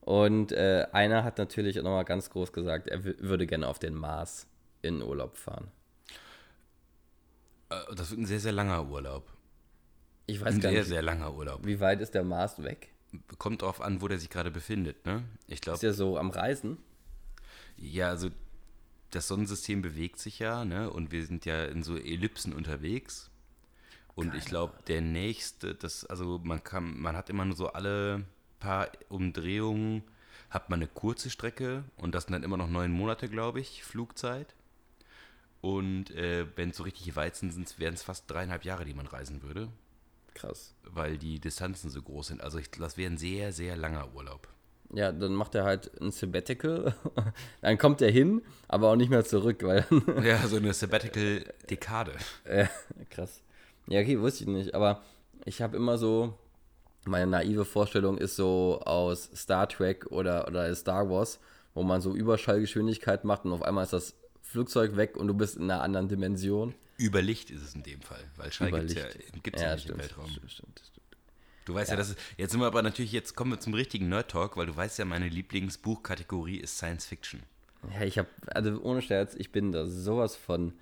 Und äh, einer hat natürlich auch nochmal ganz groß gesagt, er wü- würde gerne auf den Mars in Urlaub fahren. Äh, Das wird ein sehr, sehr langer Urlaub. Ich weiß Ein gar sehr, nicht, sehr langer Urlaub. wie weit ist der Mars weg? Kommt drauf an, wo der sich gerade befindet, ne? Ich Ist glaube, er so am Reisen? Ja, also das Sonnensystem bewegt sich ja, ne? Und wir sind ja in so Ellipsen unterwegs. Und ich glaube, der nächste, das, also man kann, man hat immer nur so alle paar Umdrehungen, hat man eine kurze Strecke und das sind dann immer noch neun Monate, glaube ich, Flugzeit. Und äh, wenn es so richtige Weizen sind, wären es fast dreieinhalb Jahre, die man reisen würde, Krass. weil die Distanzen so groß sind. Also ich, das wäre ein sehr, sehr langer Urlaub. Ja, dann macht er halt ein Sabbatical. dann kommt er hin, aber auch nicht mehr zurück, weil. Ja, so eine Sabbatical-Dekade. äh, krass. Ja, okay, wusste ich nicht. Aber ich habe immer so. Meine naive Vorstellung ist so aus Star Trek oder, oder Star Wars, wo man so Überschallgeschwindigkeit macht und auf einmal ist das Flugzeug weg und du bist in einer anderen Dimension. Über Licht ist es in dem Fall, weil Schall gibt es ja, gibt's ja, nicht stimmt, im Weltraum. Stimmt, stimmt. Du weißt ja, das ist, jetzt sind wir aber natürlich, jetzt kommen wir zum richtigen Nerd-Talk, weil du weißt ja, meine Lieblingsbuchkategorie ist Science Fiction. Ja, ich habe, also ohne Scherz, ich bin da sowas von.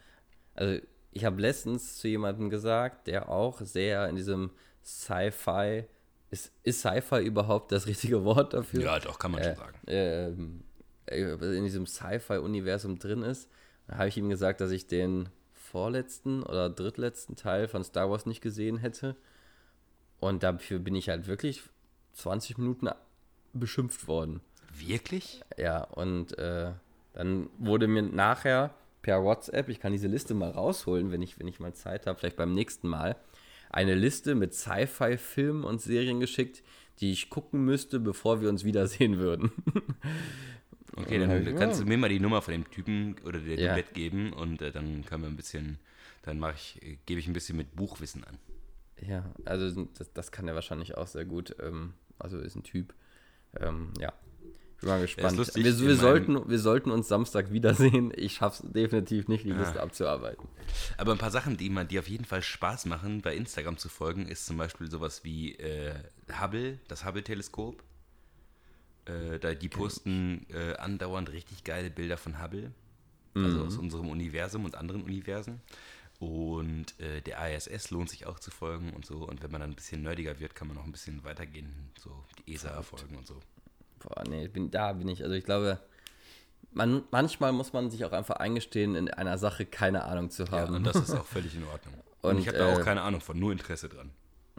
Also, ich habe letztens zu jemandem gesagt, der auch sehr in diesem Sci-Fi. Ist, ist Sci-Fi überhaupt das richtige Wort dafür? Ja, doch, kann man schon sagen. Ähm, äh, in diesem Sci-Fi-Universum drin ist. Da habe ich ihm gesagt, dass ich den vorletzten oder drittletzten Teil von Star Wars nicht gesehen hätte. Und dafür bin ich halt wirklich 20 Minuten beschimpft worden. Wirklich? Ja, und äh, dann wurde mir nachher per WhatsApp, ich kann diese Liste mal rausholen, wenn ich, wenn ich mal Zeit habe, vielleicht beim nächsten Mal, eine Liste mit Sci-Fi-Filmen und Serien geschickt, die ich gucken müsste, bevor wir uns wiedersehen würden. Okay, dann Ja. kannst du mir mal die Nummer von dem Typen oder der Ja. Duett geben und äh, dann können wir ein bisschen, dann mache ich, gebe ich ein bisschen mit Buchwissen an. Ja, also das, das kann er wahrscheinlich auch sehr gut. Ähm, also ist ein Typ. Ähm, ja. Ich bin mal gespannt. lustig, wir, wir, sollten, wir sollten uns Samstag wiedersehen. Ich schaff's definitiv nicht, die Ah. Liste abzuarbeiten. Aber ein paar Sachen, die, man, die auf jeden Fall Spaß machen, bei Instagram zu folgen, ist zum Beispiel sowas wie äh, Hubble, das Hubble-Teleskop. Äh, da, die posten äh, andauernd richtig geile Bilder von Hubble, also aus unserem Universum und anderen Universen. Und äh, der ISS lohnt sich auch zu folgen und so. Und wenn man dann ein bisschen nerdiger wird, kann man noch ein bisschen weitergehen, so die ESA folgen und so. Boah, nee, bin, da bin ich. Also ich glaube, man, manchmal muss man sich auch einfach eingestehen, in einer Sache keine Ahnung zu Ja, haben. und das ist auch völlig in Ordnung. Und, Und, ich habe da auch äh, keine Ahnung von, nur Interesse dran.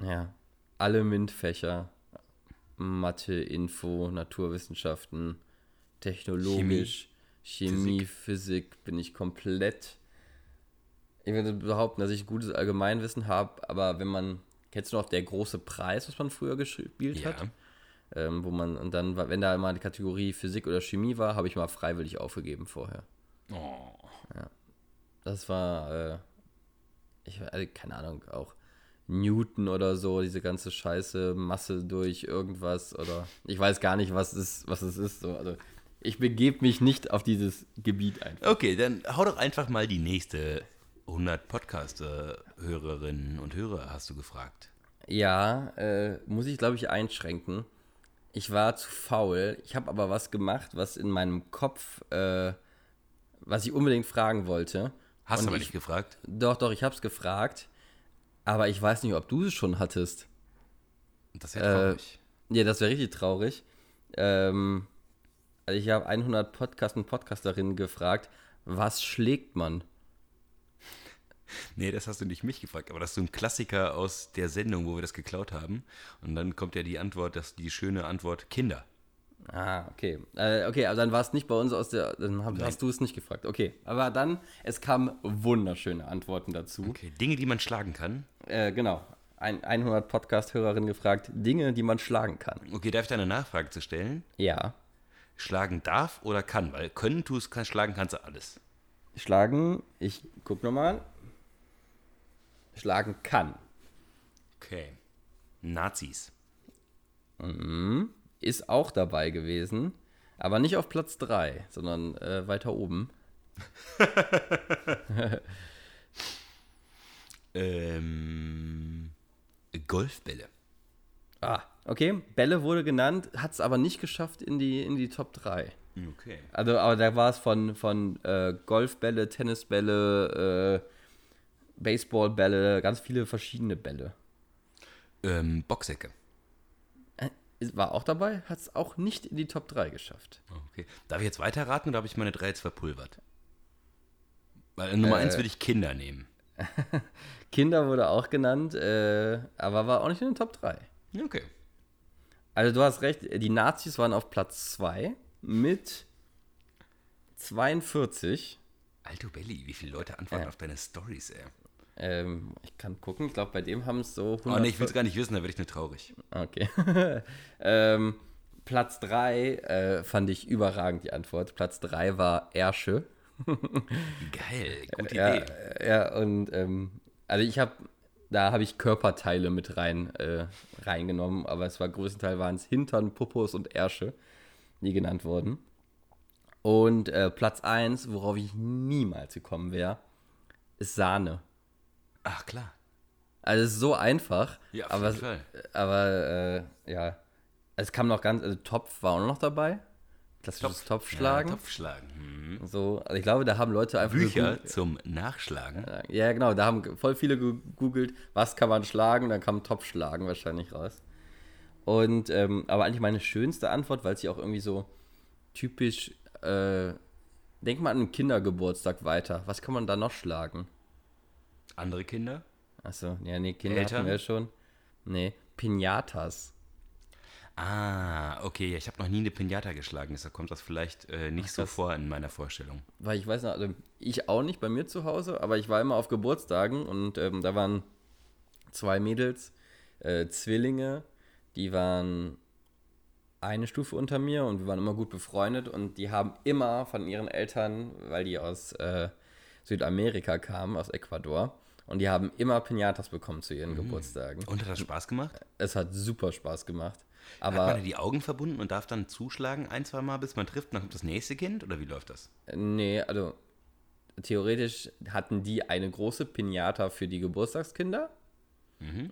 Ja. Alle MINT-Fächer. Mathe, Info, Naturwissenschaften, technologisch, Chemie, Physik, bin ich komplett. Ich würde behaupten, dass ich gutes Allgemeinwissen habe, aber wenn man. Kennst du noch der große Preis, was man früher gespielt Ja. hat? Ähm, wo man, und dann, wenn da mal die Kategorie Physik oder Chemie war, habe ich mal freiwillig aufgegeben vorher. Oh. Das war, äh, ich also, keine Ahnung, auch Newton oder so, diese ganze Scheiße, Masse durch irgendwas oder ich weiß gar nicht, was es, was es ist. So. Also ich begebe mich nicht auf dieses Gebiet ein. Okay, dann hau doch einfach mal die nächste 100 Podcast-Hörerinnen und Hörer, hast du gefragt. Ja, äh, muss ich glaube ich einschränken. Ich war zu faul. Ich habe aber was gemacht, was in meinem Kopf, äh, was ich unbedingt fragen wollte. Hast Und du aber ich- nicht gefragt? Doch, doch, ich habe es gefragt. Aber ich weiß nicht, ob du es schon hattest. Das wäre Äh, traurig. Ja, das wäre richtig traurig. Ähm, also ich habe 100 Podcast und Podcasterinnen gefragt, was schlägt man? Nee, das hast du nicht mich gefragt, aber das ist so ein Klassiker aus der Sendung, wo wir das geklaut haben. Und dann kommt ja die Antwort, das, die schöne Antwort, Kinder. Ah, okay. Äh, okay, aber dann war es nicht bei uns aus der, dann Nein. hast du es nicht gefragt. Okay, aber dann, es kamen wunderschöne Antworten dazu. Okay, Dinge, die man schlagen kann. Äh, genau, Ein, 100 Podcast-Hörerinnen gefragt, Dinge, die man schlagen kann. Okay, darf ich da eine Nachfrage zu stellen? Ja, Schlagen darf oder kann? Weil können tust, kann, schlagen kannst du alles. schlagen, ich guck nochmal, schlagen kann. Okay. Nazis. ist auch dabei gewesen, aber nicht auf Platz 3, sondern äh, weiter oben. Ähm, Golfbälle. Ah, okay. Bälle wurde genannt, hat es aber nicht geschafft in die, in die Top 3. Okay. Also, aber da war es von, von äh, Golfbälle, Tennisbälle, äh, Baseballbälle, ganz viele verschiedene Bälle. Ähm, Boxsäcke. Äh, war auch dabei, hat es auch nicht in die Top 3 geschafft. Okay. Darf ich jetzt weiterraten oder habe ich meine drei jetzt verpulvert? Weil Nummer Äh. eins würde ich Kinder nehmen. Kinder wurde auch genannt, äh, aber war auch nicht in den Top 3. Okay. Also du hast recht, die Nazis waren auf Platz 2 mit 42. Alto Belli, wie viele Leute antworten Ja. auf deine Stories, ey. Ähm, ich kann gucken, ich glaube, bei dem haben es so 100. Oh nee, ich will es gar nicht wissen, da werde ich nur traurig. Okay. ähm, Platz 3 äh, fand ich überragend die Antwort. Platz 3 war Ersche. Geil, gute Ja, Idee. ja und ähm, also ich habe, da habe ich Körperteile mit rein äh, reingenommen, aber es war größtenteils waren es Hintern, Popos und Ärsche, die genannt wurden. Und äh, Platz 1, worauf ich niemals gekommen wäre, ist Sahne. Ach klar. Also es ist so einfach, Ja, auf aber, jeden Fall. aber äh, ja, es kam noch ganz, also Topf war auch noch dabei. Klassisches Topfschlagen. Ja, Topfschlagen. Hm. So, also ich glaube, da haben Leute einfach Bücher gegoogelt- zum Nachschlagen. Ja, genau, da haben voll viele gegoogelt, was kann man schlagen, dann kam Topfschlagen wahrscheinlich raus. Und, ähm, aber eigentlich meine schönste Antwort, weil sie auch irgendwie so typisch, äh, denk mal an einen Kindergeburtstag weiter. Was kann man da noch schlagen? Andere Kinder? Achso, ja, nee, Kinder Eltern? hatten wir schon. Nee, Pinatas. Ah, okay. Ich habe noch nie eine Pinata geschlagen, deshalb kommt das vielleicht äh, nicht so das- vor in meiner Vorstellung. Weil ich weiß noch, also ich auch nicht bei mir zu Hause, aber ich war immer auf Geburtstagen und ähm, da waren zwei Mädels, äh, Zwillinge, die waren eine Stufe unter mir und wir waren immer gut befreundet und die haben immer von ihren Eltern, weil die aus äh, Südamerika kamen, aus Ecuador, und die haben immer Pinatas bekommen zu ihren Geburtstagen. Und hat das Spaß gemacht? Es hat super Spaß gemacht. hat man Aber die Augen verbunden und darf dann zuschlagen ein, zwei Mal, bis man trifft und dann kommt das nächste Kind? Oder wie läuft das? Nee, also theoretisch hatten die eine große Pinata für die Geburtstagskinder.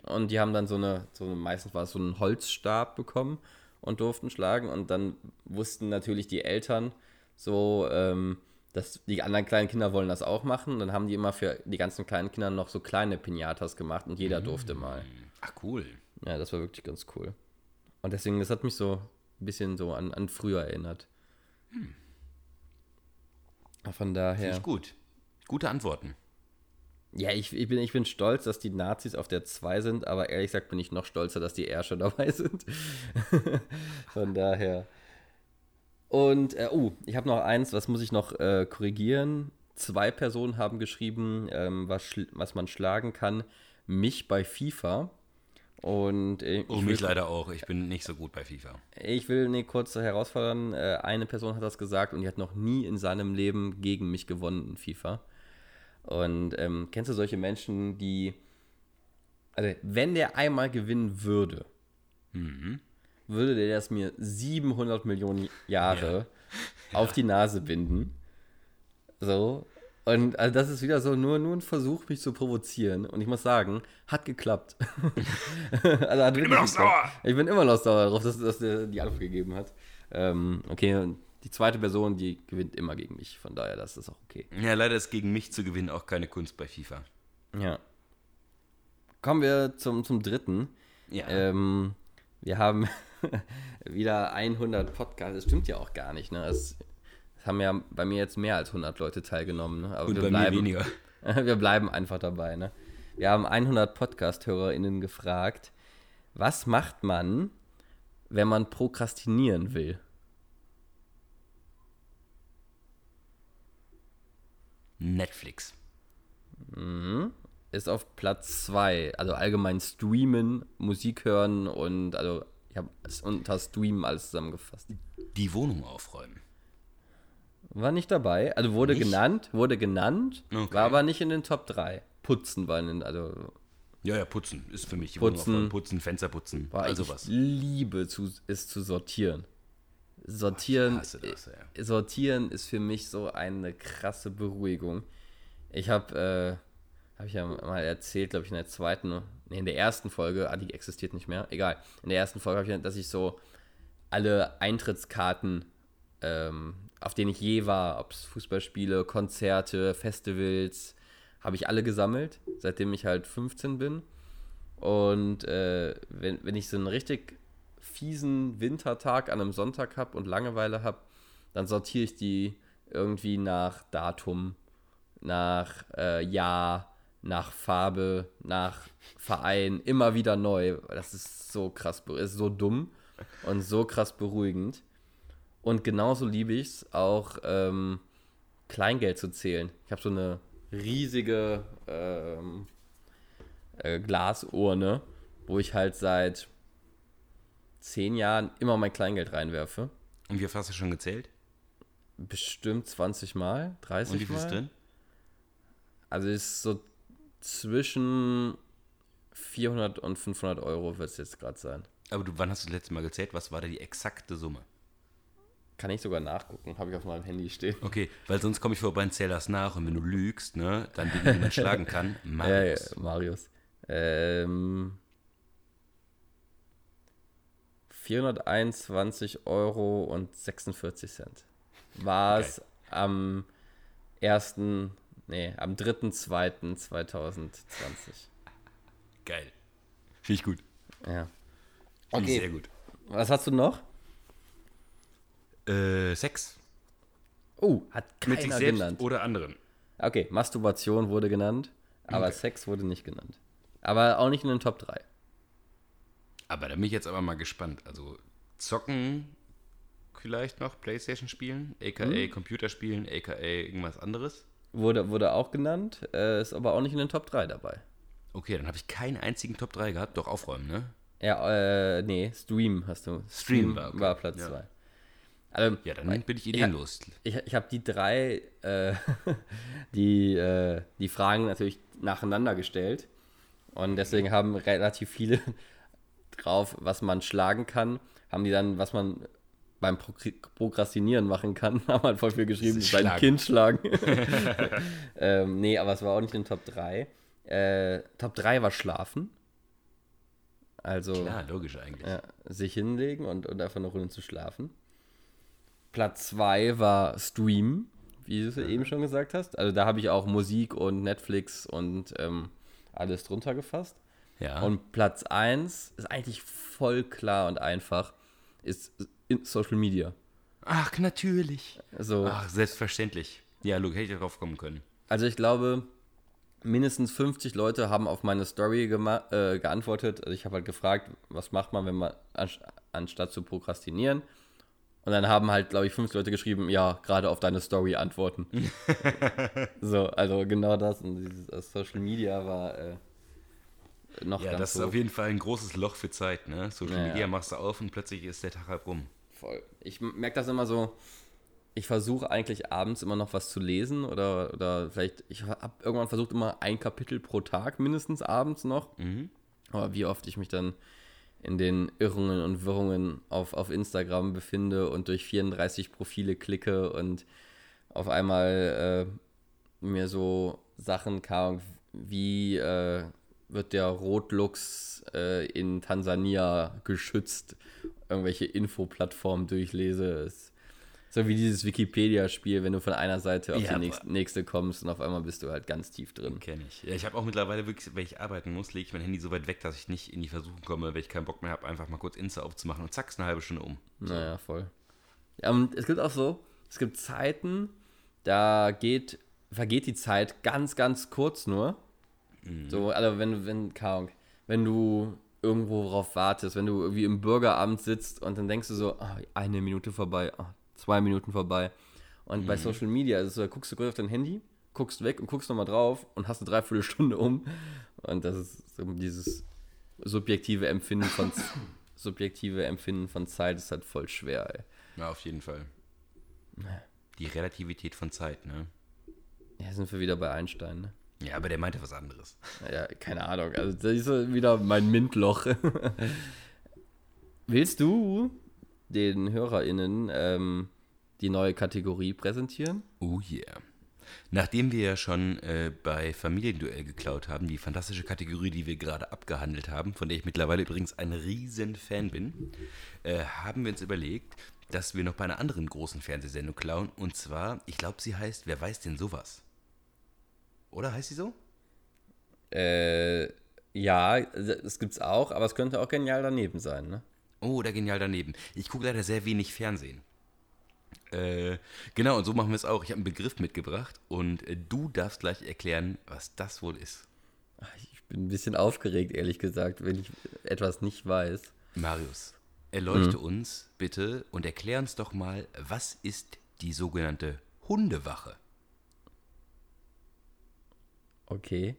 Und die haben dann so eine, so eine, meistens war es so ein Holzstab bekommen und durften schlagen. Und dann wussten natürlich die Eltern so, ähm, dass die anderen kleinen Kinder wollen das auch machen. Dann haben die immer für die ganzen kleinen Kinder noch so kleine Pinatas gemacht und jeder durfte mal. Ach, cool. Ja, das war wirklich ganz cool. Und deswegen, das hat mich so ein bisschen so an, an früher erinnert. Von Finde daher. ich gut. Gute Antworten. Ja, ich, ich, bin, ich bin stolz, dass die Nazis auf der 2 sind, aber ehrlich gesagt bin ich noch stolzer, dass die Ärsche dabei sind. Von daher. Und, äh, oh, ich habe noch eins, was muss ich noch äh, korrigieren? Zwei Personen haben geschrieben, ähm, was, was man schlagen kann. Mich bei FIFA. Und äh, Oh, ich, mich will, leider auch. Ich bin nicht so gut bei FIFA. ich will nee, kurz herausfordern. Äh, eine Person hat das gesagt und die hat noch nie in seinem Leben gegen mich gewonnen in FIFA. Und ähm, kennst du solche Menschen, die, also wenn der einmal gewinnen würde, würde der das mir 700 Millionen Jahre auf die Nase binden. So. Und also das ist wieder so nur, nur ein Versuch, mich zu provozieren. Und ich muss sagen, hat geklappt. also hat immer noch sauer. Ich bin immer noch sauer darauf, dass, dass der die Antwort gegeben hat. Ähm, okay, und die zweite Person, die gewinnt immer gegen mich. Von daher, das ist auch okay. Ja, leider ist gegen mich zu gewinnen auch keine Kunst bei FIFA. Ja. Kommen wir zum, zum dritten. Ja. Ähm, wir haben wieder 100 Podcasts. Das stimmt ja auch gar nicht. Ne? Es, es haben ja bei mir jetzt mehr als 100 Leute teilgenommen. Ne? Aber Und wir bei bleiben, mir weniger. wir bleiben einfach dabei. Ne? Wir haben 100 Podcast-HörerInnen gefragt, was macht man, wenn man prokrastinieren will? Netflix. Ist auf Platz 2. Also allgemein streamen, Musik hören und also habe es unter Streamen alles zusammengefasst. Die Wohnung aufräumen. War nicht dabei. Also wurde Nicht? genannt, wurde genannt, Okay. war aber nicht in den Top 3. Putzen war in den, also Ja, ja, putzen ist für mich. Die Putzen. Putzen, Fenster putzen, war also was. liebe zu, es zu sortieren. Sortieren, hasse das, ja. sortieren ist für mich so eine krasse Beruhigung. Ich habe, äh, habe ich ja mal erzählt, glaube ich, in der zweiten, nee, in der ersten Folge, ah, die existiert nicht mehr, egal. In der ersten Folge habe ich, dass ich so alle Eintrittskarten, ähm, auf denen ich je war, ob es Fußballspiele, Konzerte, Festivals, habe ich alle gesammelt, seitdem ich halt 15 bin. Und äh, wenn, wenn ich so einen richtig fiesen Wintertag an einem Sonntag habe und Langeweile habe, dann sortiere ich die irgendwie nach Datum, nach äh, Jahr, nach Farbe, nach Verein, immer wieder neu. Das ist so krass, ist so dumm und so krass beruhigend. Und genauso liebe ich es auch, ähm, Kleingeld zu zählen. Ich habe so eine riesige ähm, äh, Glasurne, wo ich halt seit zehn Jahren immer mein Kleingeld reinwerfe. Und wie oft hast du schon gezählt? Bestimmt 20 Mal, 30 Mal. Und wie viel ist drin? Also ist so zwischen 400 und 500 Euro wird es jetzt gerade sein. Aber du, wann hast du das letzte Mal gezählt? Was war da die exakte Summe? Kann ich sogar nachgucken, habe ich auf meinem Handy stehen. Okay, weil sonst komme ich vorbei und zähle das nach und wenn du lügst, ne, dann den jemand schlagen kann. Marius. Ja, ja, Marius. Ähm, 421 Euro und 46 Cent. War es am 1. Nee, am 3.2.2020. Geil. Finde ich gut. Ja. Okay. Sehr gut. Was hast du noch? Äh, Sex. Oh, hat keiner Mit sich selbst genannt. oder anderen. Okay, Masturbation wurde genannt, aber okay. Sex wurde nicht genannt. Aber auch nicht in den Top 3. Aber da bin ich jetzt aber mal gespannt. Also zocken vielleicht noch, Playstation spielen, aka hm? Computerspielen, aka irgendwas anderes. Wurde, wurde auch genannt, äh, ist aber auch nicht in den Top 3 dabei. Okay, dann habe ich keinen einzigen Top 3 gehabt. Doch aufräumen, ne? Ja, äh, nee, Stream hast du. Stream, Stream war, okay. war Platz 2. Ja. Also, ja, dann bin ich ideenlos. Ich, ich, ich habe die drei, äh, die, äh, die Fragen natürlich nacheinander gestellt. Und deswegen haben relativ viele drauf, was man schlagen kann, haben die dann, was man beim Pro Prokrastinieren machen kann, haben halt voll viel geschrieben, sein Kind schlagen. ähm, nee, aber es war auch nicht in Top 3. Äh, Top 3 war Schlafen. Also. Klar, logisch eigentlich. Ja, sich hinlegen und, und einfach eine Runde zu schlafen. Platz 2 war Stream, wie du es ja. eben schon gesagt hast. Also da habe ich auch Musik und Netflix und ähm, alles drunter gefasst. Ja. Und Platz 1 ist eigentlich voll klar und einfach, ist Social Media. Ach, natürlich. So. Ach, selbstverständlich. Ja, Luke, hätte ich darauf kommen können. Also ich glaube, mindestens 50 Leute haben auf meine Story äh, geantwortet. Also ich habe halt gefragt, was macht man, wenn man anstatt zu prokrastinieren. Und dann haben halt, glaube ich, fünf Leute geschrieben, ja, gerade auf deine Story antworten. so, also genau das. Und dieses äh, Social Media war äh, noch ja, ganz das ist auf jeden Fall ein großes Loch für Zeit, ne? Social ja, Media machst du auf und plötzlich ist der Tag halb rum. Voll. Ich merke das immer so, ich versuche eigentlich abends immer noch was zu lesen oder, oder vielleicht, ich habe irgendwann versucht immer ein Kapitel pro Tag mindestens abends noch. Mhm. Aber wie oft ich mich dann in den Irrungen und Wirrungen auf, auf Instagram befinde und durch 34 Profile klicke und auf einmal äh, mir so Sachen kam, wie äh, wird der Rotluchs äh, in Tansania geschützt, irgendwelche Infoplattformen durchlese. Es so wie dieses Wikipedia-Spiel, wenn du von einer Seite auf ja, die nächste, nächste, kommst und auf einmal bist du halt ganz tief drin. Kenn ich. Ja, ich habe auch mittlerweile wirklich, wenn ich arbeiten muss, lege ich mein Handy so weit weg, dass ich nicht in die Versuchung komme, wenn ich keinen Bock mehr habe, einfach mal kurz Insta aufzumachen und zack, ist eine halbe Stunde um. So. Naja, voll. Ja, und es gibt auch so, es gibt Zeiten, da geht, vergeht die Zeit ganz, ganz kurz nur. Mhm. So, also wenn, wenn, keine wenn du irgendwo drauf wartest, wenn du irgendwie im Bürgeramt sitzt und dann denkst du so, oh, eine Minute vorbei, oh, zwei Minuten vorbei. Und mhm. bei Social Media, also da guckst du kurz auf dein Handy, guckst weg und guckst nochmal drauf und hast eine Dreiviertelstunde um. Und das ist so dieses subjektive Empfinden von subjektive Empfinden von Zeit ist halt voll schwer, ey. Ja, auf jeden Fall. Die Relativität von Zeit, ne? Ja, sind wir wieder bei Einstein, ne? Ja, aber der meinte was anderes. Ja, keine Ahnung. Also, das ist wieder mein MINT-Loch. Willst du den HörerInnen ähm, die neue Kategorie präsentieren? Oh yeah. Nachdem wir ja schon äh, bei Familienduell geklaut haben, die fantastische Kategorie, die wir gerade abgehandelt haben, von der ich mittlerweile übrigens ein riesen Fan bin, äh, haben wir uns überlegt, dass wir noch bei einer anderen großen Fernsehsendung klauen. Und zwar, ich glaube, sie heißt Wer weiß denn sowas? Oder heißt sie so? Äh, ja, das gibt's auch, aber es könnte auch genial daneben sein, ne? Oh, oder genial daneben. Ich gucke leider sehr wenig Fernsehen. Äh, genau, und so machen wir es auch. Ich habe einen Begriff mitgebracht und äh, du darfst gleich erklären, was das wohl ist. Ich bin ein bisschen aufgeregt, ehrlich gesagt, wenn ich etwas nicht weiß. Marius, erleuchte uns bitte und erklär uns doch mal, was ist die sogenannte Hundewache? Okay.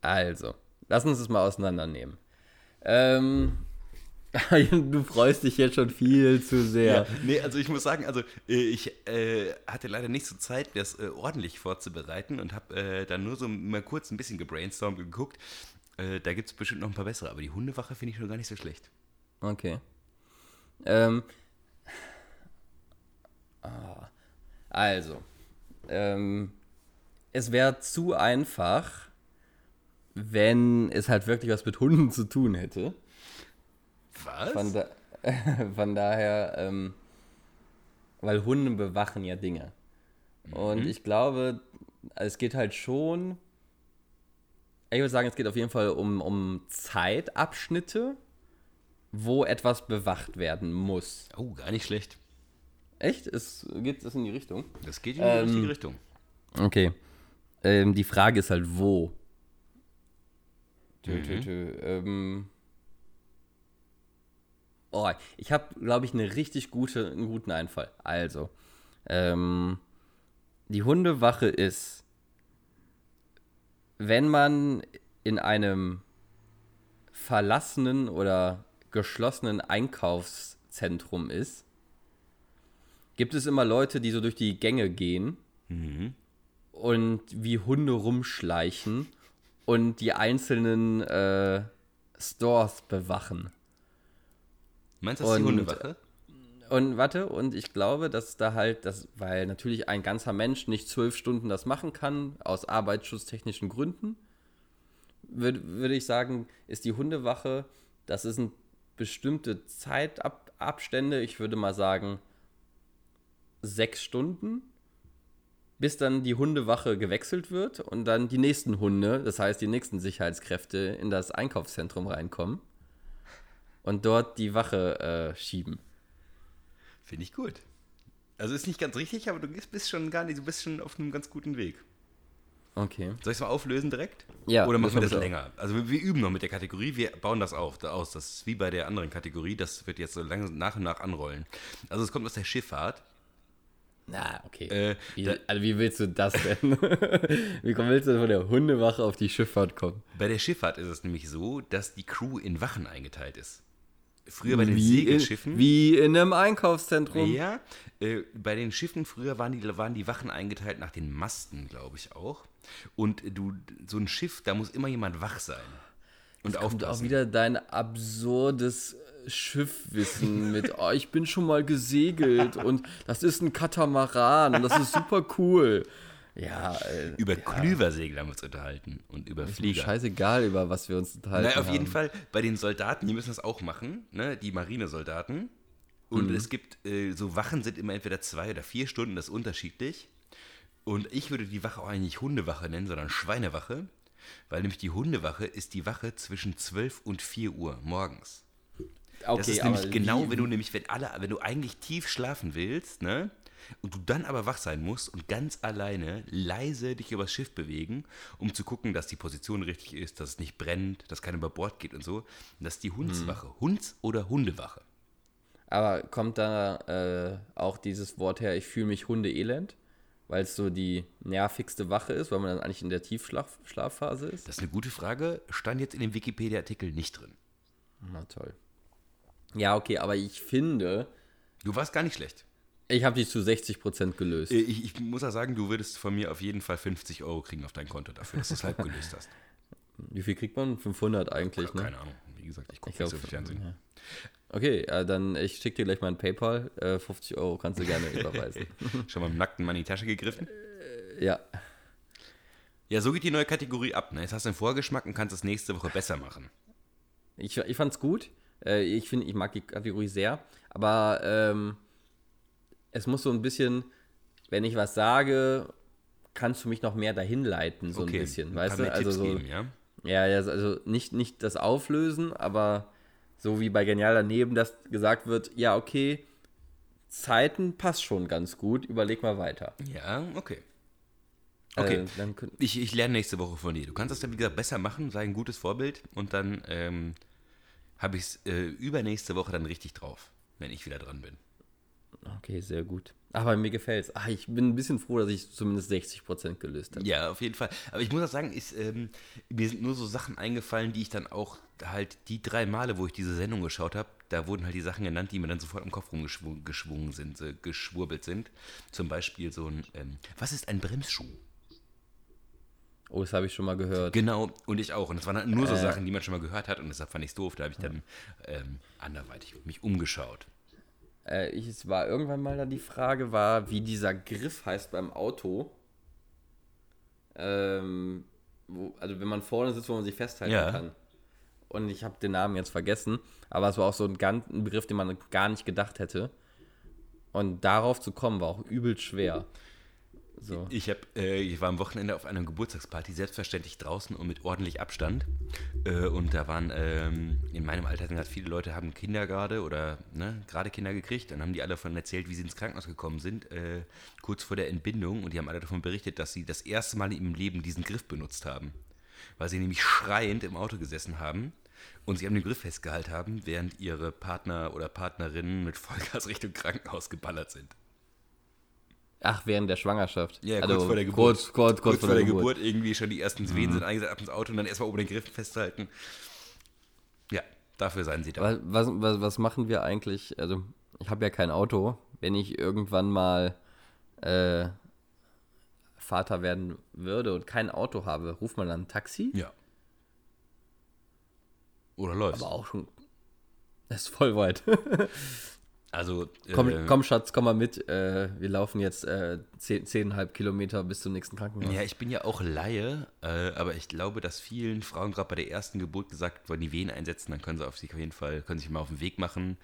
Also, lass uns das mal auseinandernehmen. Ähm, du freust dich jetzt schon viel zu sehr. nee, also ich muss sagen, also äh, ich äh, hatte leider nicht so Zeit, das äh, ordentlich vorzubereiten und habe äh, dann nur so mal kurz ein bisschen gebrainstormt und geguckt. Äh, da gibt es bestimmt noch ein paar bessere, aber die Hundewache finde ich schon gar nicht so schlecht. Okay. Ähm. Ah, also. Ähm, es wäre zu einfach, wenn es halt wirklich was mit Hunden zu tun hätte. Was? Von, da, von daher, ähm, weil Hunde bewachen ja Dinge. Und ich glaube, es geht halt schon. Ich würde sagen, es geht auf jeden Fall um, um Zeitabschnitte, wo etwas bewacht werden muss. oh, gar nicht schlecht. Echt? Es geht es in die Richtung? Das geht in die Ähm, richtige Richtung. Okay. Ähm, die Frage ist halt, wo? Tö, tö, Mhm. tö. Ähm. Oh, ich habe, glaube ich, eine richtig gute, einen guten Einfall. Also, ähm, die Hundewache ist, wenn man in einem verlassenen oder geschlossenen Einkaufszentrum ist, gibt es immer Leute, die so durch die Gänge gehen und wie Hunde rumschleichen und die einzelnen äh, Stores bewachen. Meinst du, das ist die und- Hundewache? Und warte, und ich glaube, dass da halt, das, weil natürlich ein ganzer Mensch nicht zwölf Stunden das machen kann, aus arbeitsschutztechnischen Gründen, würde würd ich sagen, ist die Hundewache, das ist ein bestimmte Zeitabstände, ich würde mal sagen, sechs Stunden, bis dann die Hundewache gewechselt wird und dann die nächsten Hunde, das heißt die nächsten Sicherheitskräfte, in das Einkaufszentrum reinkommen und dort die Wache äh, schieben. Finde ich gut. Also ist nicht ganz richtig, aber du bist schon gar nicht, du bist schon auf einem ganz guten Weg. Okay. Soll ich es mal auflösen direkt? Ja, Oder machen wir das länger? Also wir, wir üben noch mit der Kategorie, wir bauen das auf, da aus. Das ist wie bei der anderen Kategorie, das wird jetzt so langsam nach und nach anrollen. Also es kommt aus der Schifffahrt. Na, okay. Äh, wie, also wie willst du das denn? wie komm- willst du von der Hundewache auf die Schifffahrt kommen? Bei der Schifffahrt ist es nämlich so, dass die Crew in Wachen eingeteilt ist. Früher bei den Wie in, Segelschiffen. wie in einem Einkaufszentrum. Ja, äh, bei den Schiffen früher waren die, waren die Wachen eingeteilt nach den Masten, glaube ich auch. Und du, so ein Schiff, da muss immer jemand wach sein. Und Kommt auch aufpassen. wieder dein absurdes Schiffwissen mit, oh, ich bin schon mal gesegelt und das ist ein Katamaran und das ist super cool. Ja, äh, Über Klüversegel haben wir uns unterhalten und über Flieger. scheißegal, über was wir uns unterhalten Na, auf jeden haben. Fall, bei den Soldaten, die müssen das auch machen, ne? die Marinesoldaten. Und Mhm. es gibt, äh, so Wachen sind immer entweder zwei oder vier Stunden, das ist unterschiedlich. Und ich würde die Wache auch eigentlich nicht Hundewache nennen, sondern Schweinewache. Weil nämlich die Hundewache ist die Wache zwischen 12 und 4 Uhr morgens. Okay, Das ist nämlich genau, wie- wenn du nämlich, wenn alle, wenn du eigentlich tief schlafen willst, ne? Und du dann aber wach sein musst und ganz alleine leise dich übers Schiff bewegen, um zu gucken, dass die Position richtig ist, dass es nicht brennt, dass keiner über Bord geht und so. Und das ist die Hundswache. Hm. Hunds- oder Hundewache. Aber kommt da äh, auch dieses Wort her, ich fühle mich hundeelend? Weil es so die nervigste Wache ist, weil man dann eigentlich in der Tiefschlafphase ist? Das ist eine gute Frage. Stand jetzt in dem Wikipedia-Artikel nicht drin. Na toll. Ja, okay, aber ich finde, Du warst gar nicht schlecht. ich habe die zu 60% gelöst. Äh, Ich, ich muss ja sagen, du würdest von mir auf jeden Fall 50 Euro kriegen auf dein Konto dafür, dass du es halb gelöst hast. Wie viel kriegt man? 500 eigentlich, ne? Keine Ahnung. Wie gesagt, ich gucke glaub, so Fernsehen. ja. Okay, äh, dann ich schicke dir gleich mein PayPal. Äh, 50 Euro kannst du gerne überweisen. Schon mal im nackten Mann in die Tasche gegriffen? ja. Ja, so geht die neue Kategorie ab. Ne? Jetzt hast du einen Vorgeschmack und kannst es nächste Woche besser machen. Ich, ich fand's gut. Äh, ich finde, ich mag die Kategorie sehr. Aber ähm, es muss so ein bisschen, wenn ich was sage, kannst du mich noch mehr dahin leiten, so ein bisschen. Weißt du? Also Tipps so, geben, ja? ja, also nicht, nicht das Auflösen, aber so wie bei Genial daneben, dass gesagt wird, ja, okay, Zeiten passt schon ganz gut, überleg mal weiter. Ja, okay. Okay. Äh, dann könnt- Ich, ich lerne nächste Woche von dir. Du kannst das dann, wie gesagt, besser machen, sei ein gutes Vorbild und dann ähm, habe ich es äh, übernächste Woche dann richtig drauf, wenn ich wieder dran bin. okay, sehr gut. Aber mir gefällt's. Ah, ich bin ein bisschen froh, dass ich zumindest 60% gelöst habe. Ja, auf jeden Fall. Aber ich muss auch sagen, ist, ähm, mir sind nur so Sachen eingefallen, die ich dann auch halt die drei Male, wo ich diese Sendung geschaut habe, da wurden halt die Sachen genannt, die mir dann sofort im Kopf rumgeschwungen geschwungen sind, äh, geschwurbelt sind. Zum Beispiel so ein, ähm, was ist ein Bremsschuh? Oh, das habe ich schon mal gehört. Genau, und ich auch. Und das waren halt nur so Sachen, die man schon mal gehört hat und deshalb fand ich es doof. Da habe ich dann ähm, anderweitig mich umgeschaut. Äh, ich, es war irgendwann mal da die Frage, war, wie dieser Griff heißt beim Auto. Ähm, wo, also wenn man vorne sitzt, wo man sich festhalten Ja. kann. Und ich habe den Namen jetzt vergessen, aber es war auch so ein, ganz, ein Begriff, den man gar nicht gedacht hätte. Und darauf zu kommen, war auch übel schwer. So. Ich, hab, äh, ich war am Wochenende auf einer Geburtstagsparty, selbstverständlich draußen und mit ordentlich Abstand. Äh, und da waren ähm, in meinem Alter sind halt viele Leute haben Kinder gerade oder ne, gerade Kinder gekriegt. Dann haben die alle davon erzählt, wie sie ins Krankenhaus gekommen sind, äh, kurz vor der Entbindung. Und die haben alle davon berichtet, dass sie das erste Mal in ihrem Leben diesen Griff benutzt haben. Weil sie nämlich schreiend im Auto gesessen haben und sie haben den Griff festgehalten haben, während ihre Partner oder Partnerinnen mit Vollgas Richtung Krankenhaus geballert sind. Ach, während der Schwangerschaft. Ja, Also kurz vor der Geburt. Kurz, kurz, kurz, vor der, Geburt. Mhm. irgendwie schon die ersten Wehen sind eingesetzt, ab ins Auto und dann erstmal oben den Griff festhalten. Ja, dafür seien sie da. Was, was, was, was machen wir eigentlich? Also, ich habe ja kein Auto. Wenn ich irgendwann mal äh, Vater werden würde und kein Auto habe, ruft man dann ein Taxi? Ja. Oder läuft. Aber auch schon. Das ist voll weit. Also, komm, äh, komm, Schatz, komm mal mit. Äh, wir laufen jetzt äh, zehn, zehneinhalb Kilometer bis zum nächsten Krankenhaus. ja, ich bin ja auch Laie, äh, aber ich glaube, dass vielen Frauen gerade bei der ersten Geburt gesagt, wenn die Wehen einsetzen, dann können sie auf sich auf jeden Fall, können sich mal auf den Weg machen.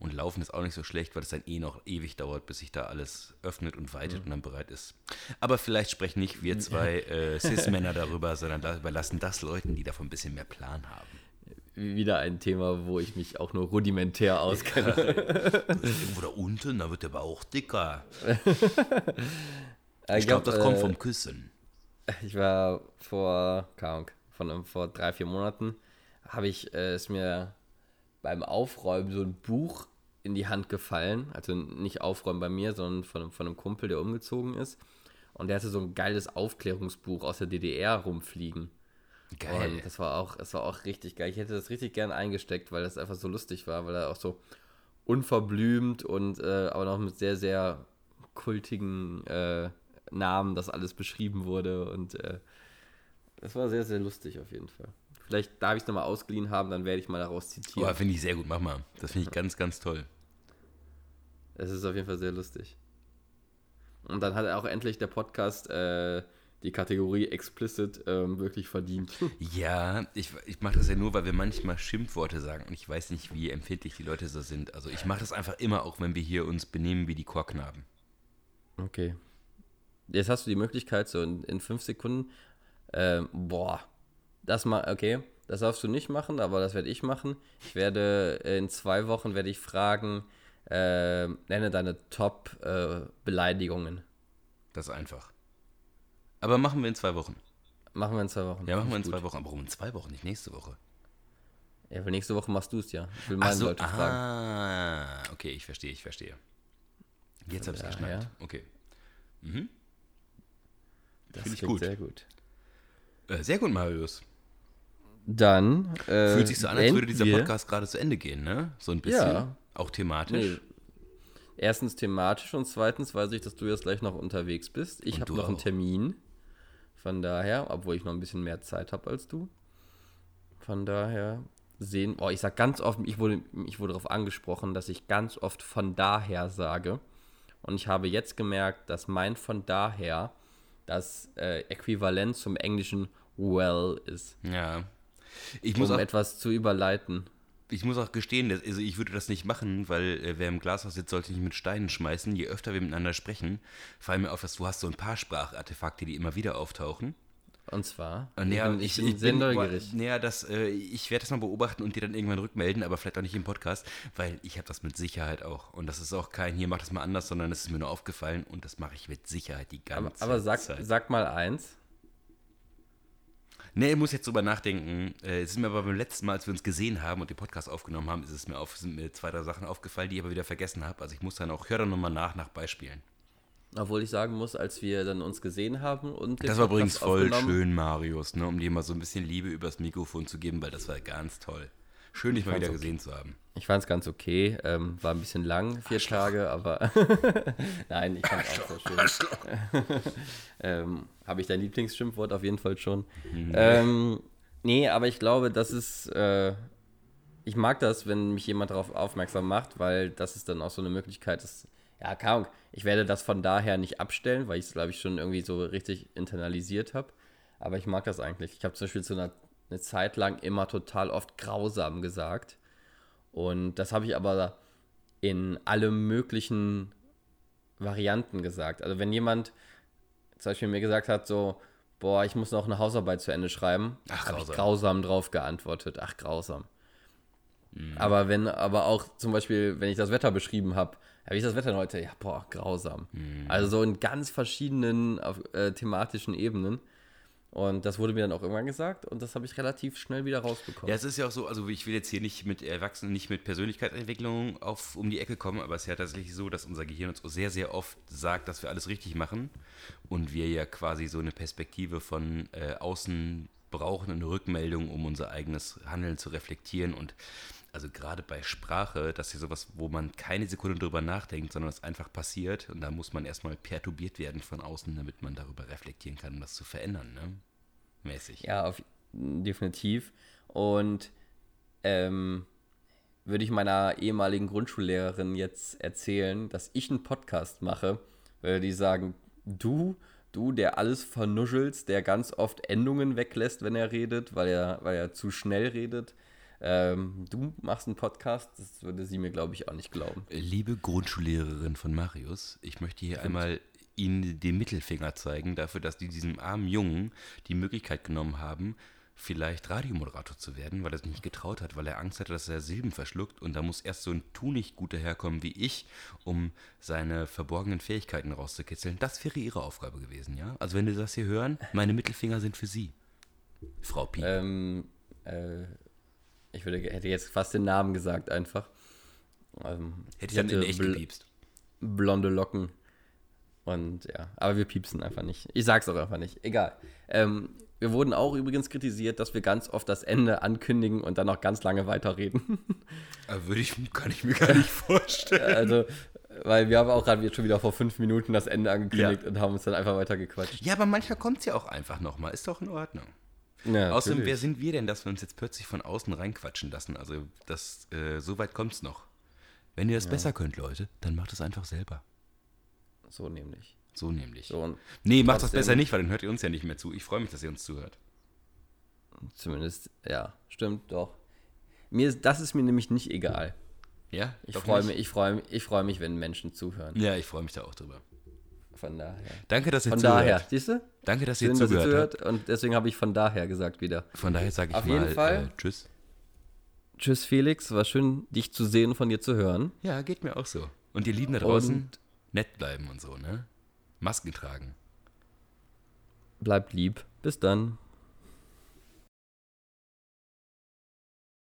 Und laufen ist auch nicht so schlecht, weil es dann eh noch ewig dauert, bis sich da alles öffnet und weitet und dann bereit ist. Aber vielleicht sprechen nicht wir zwei äh, Cis-Männer darüber, sondern da überlassen das Leuten, die davon ein bisschen mehr Plan haben. Wieder ein Thema, wo ich mich auch nur rudimentär auskenne. Irgendwo da unten, da wird der Bauch dicker. Äh, Ich glaube, hab, das kommt äh, vom Küssen. Ich war vor, keine von, vor drei, vier Monaten, habe ich, äh, ist mir beim Aufräumen so ein Buch in die Hand gefallen. Also nicht Aufräumen bei mir, sondern von, von einem Kumpel, der umgezogen ist. Und der hatte so ein geiles Aufklärungsbuch aus der DDR rumfliegen. Geil. Und das war auch, das war auch richtig geil. Ich hätte das richtig gern eingesteckt, weil das einfach so lustig war, weil er auch so unverblümt und äh, aber noch mit sehr, sehr kultigen äh, Namen das alles beschrieben wurde. Und äh, das war sehr, sehr lustig auf jeden Fall. Vielleicht darf ich es nochmal ausgeliehen haben, dann werde ich mal daraus zitieren. Oh, finde ich sehr gut, mach mal. Das finde ich ganz, ganz toll. Es ist auf jeden Fall sehr lustig. Und dann hat auch endlich der Podcast äh, die Kategorie Explicit ähm, wirklich verdient. Ja, ich, ich mache das ja nur, weil wir manchmal Schimpfworte sagen und ich weiß nicht, wie empfindlich die Leute so sind. Also ich mache das einfach immer, auch wenn wir hier uns benehmen wie die Chorknaben. Okay. Jetzt hast du die Möglichkeit, so in, in fünf Sekunden, ähm, boah, das mal, okay, das darfst du nicht machen, aber das werde ich machen. Ich werde in zwei Wochen werde ich fragen, äh, nenne deine Top-Beleidigungen. Das ist einfach. Aber machen wir in zwei Wochen. machen wir in zwei Wochen. Ja, machen wir in Ist zwei gut. Wochen. Aber warum in zwei Wochen, nicht nächste Woche? Ja, weil nächste Woche machst du es ja. Ich will meine so, Leute fragen. ah, okay, ich verstehe, ich verstehe. Jetzt habe ich es Ja, geschnallt. ja. Okay. Das Finde ich gut. sehr gut. Äh, sehr gut, Marius. Dann äh, Fühlt sich so an, als würde dieser Podcast gerade zu Ende gehen, ne? So ein bisschen. Ja. Auch thematisch. Nee. Erstens thematisch und zweitens weiß ich, dass du jetzt gleich noch unterwegs bist. Ich habe noch einen auch. Termin. Von daher, obwohl ich noch ein bisschen mehr Zeit habe als du. Von daher sehen. Oh, ich sag ganz oft, ich wurde, ich wurde darauf angesprochen, dass ich ganz oft von daher sage. Und ich habe jetzt gemerkt, dass mein von daher das äh, Äquivalent zum englischen well ist, Ja. Ich muss um auch etwas zu überleiten. Ich muss auch gestehen, dass, also ich würde das nicht machen, weil äh, wer im Glashaus sitzt, sollte nicht mit Steinen schmeißen. Je öfter wir miteinander sprechen, fallen mir auf, dass du hast so ein paar Sprachartefakte, die immer wieder auftauchen. Und zwar? Äh, naja, bin- ich, bin ich sehr bin, neugierig. Naja, das, äh, ich werde das mal beobachten und dir dann irgendwann rückmelden, aber vielleicht auch nicht im Podcast, weil ich habe das mit Sicherheit auch. Und das ist auch kein, hier mach das mal anders, sondern es ist mir nur aufgefallen und das mache ich mit Sicherheit die Aber, ganze aber sag, Zeit. sag mal eins. Nee, ich muss jetzt drüber nachdenken. Äh, Es ist mir aber beim letzten Mal, als wir uns gesehen haben und den Podcast aufgenommen haben, ist es mir auf, sind mir zwei, drei Sachen aufgefallen, die ich aber wieder vergessen habe. Also ich muss dann auch, hör dann nochmal nach, nach Beispielen. Obwohl ich sagen muss, als wir dann uns gesehen haben und den Das war Podcast übrigens voll schön, Marius, ne, um dir mal so ein bisschen Liebe übers Mikrofon zu geben, weil das war ganz toll. Schön, dich mal wieder fand's gesehen zu haben. Ich fand es ganz okay. Ähm, war ein bisschen lang, vier Tage, aber nein, ich fand es auch sehr schön. ähm, Habe ich dein Lieblingsschimpfwort auf jeden Fall schon. Ähm, nee, aber ich glaube, das ist. Äh, ich mag das, wenn mich jemand darauf aufmerksam macht, weil das ist dann auch so eine Möglichkeit, dass. Ja, Ahnung. Ich werde das von daher nicht abstellen, weil ich es, glaube ich, schon irgendwie so richtig internalisiert habe. Aber ich mag das eigentlich. Ich habe zum Beispiel zu einer eine Zeit lang immer total oft grausam gesagt. Und das habe ich aber in alle möglichen Varianten gesagt. Also wenn jemand zum Beispiel mir gesagt hat, so, boah, ich muss noch eine Hausarbeit zu Ende schreiben, habe ich grausam. drauf geantwortet. Ach, grausam. Mhm. Aber wenn, aber auch zum Beispiel, wenn ich das Wetter beschrieben habe, wie ist das Wetter heute? Ja, boah, grausam. Mhm. Also so in ganz verschiedenen äh, thematischen Ebenen. Und das wurde mir dann auch irgendwann gesagt und das habe ich relativ schnell wieder rausbekommen. Ja, es ist ja auch so, also ich will jetzt hier nicht mit Erwachsenen, nicht mit Persönlichkeitsentwicklung auf, um die Ecke kommen, aber es ist ja tatsächlich so, dass unser Gehirn uns sehr, sehr oft sagt, dass wir alles richtig machen und wir ja quasi so eine Perspektive von äh, außen brauchen, eine Rückmeldung, um unser eigenes Handeln zu reflektieren und also gerade bei Sprache, das ist ja sowas, wo man keine Sekunde drüber nachdenkt, sondern es einfach passiert und da muss man erstmal perturbiert werden von außen, damit man darüber reflektieren kann, um das zu verändern, ne? Mäßig. Ja, auf, definitiv. Und ähm, würde ich meiner ehemaligen Grundschullehrerin jetzt erzählen, dass ich einen Podcast mache, würde die sagen, du, du, der alles vernuschelst, der ganz oft Endungen weglässt, wenn er redet, weil er, weil er zu schnell redet. Ähm, du machst einen Podcast, das würde sie mir, glaube ich, auch nicht glauben. Liebe Grundschullehrerin von Marius, ich möchte hier einmal Ihnen den Mittelfinger zeigen dafür, dass die diesem armen Jungen die Möglichkeit genommen haben, vielleicht Radiomoderator zu werden, weil er es nicht getraut hat, weil er Angst hatte, dass er Silben verschluckt und da muss erst so ein Tunichtguter herkommen wie ich, um seine verborgenen Fähigkeiten rauszukitzeln. Das wäre Ihre Aufgabe gewesen, ja? Also wenn Sie das hier hören, meine Mittelfinger sind für Sie, Frau Pie. Ähm, äh, ich würde, hätte jetzt fast den Namen gesagt einfach. Ähm, Hätte ich dann in echt gepiepst. blonde Locken. Und ja, aber wir piepsen einfach nicht. Ich sag's auch einfach nicht. Egal. Ähm, wir wurden auch übrigens kritisiert, dass wir ganz oft das Ende ankündigen und dann noch ganz lange weiterreden. Würde ich, kann ich mir gar nicht vorstellen. also, weil wir haben auch gerade schon wieder vor fünf Minuten das Ende angekündigt Ja. und haben uns dann einfach weitergequatscht. Ja, aber manchmal kommt es ja auch einfach nochmal. Ist doch in Ordnung. Ja, Außerdem, natürlich. wer sind wir denn, dass wir uns jetzt plötzlich von außen reinquatschen lassen? Also, das, äh, so weit kommt es noch. Wenn ihr das besser könnt, Leute, dann macht es einfach selber. So nämlich. So nämlich. So, und nee, macht das besser nicht, weil dann hört ihr uns ja nicht mehr zu. Ich freue mich, dass ihr uns zuhört. zumindest, ja, stimmt doch. Mir ist, das ist mir nämlich nicht egal. Ja? Ich freue mich, ich freue mich, ich freue mich, wenn Menschen zuhören. Ja, ich freue mich da auch drüber. Von daher. Danke, dass ihr Von zuhört. daher, siehst du? Danke, dass ihr Schön, dass ihr zugehört habt. zuhört und deswegen habe ich von daher gesagt wieder. Von daher sage ich Auf mal jeden Fall. Äh, Tschüss. Tschüss Felix, war schön, dich zu sehen, von dir zu hören. Ja, geht mir auch so. Und ihr Lieben da draußen, Und- nett bleiben und so, ne? Masken tragen. Bleibt lieb. Bis dann.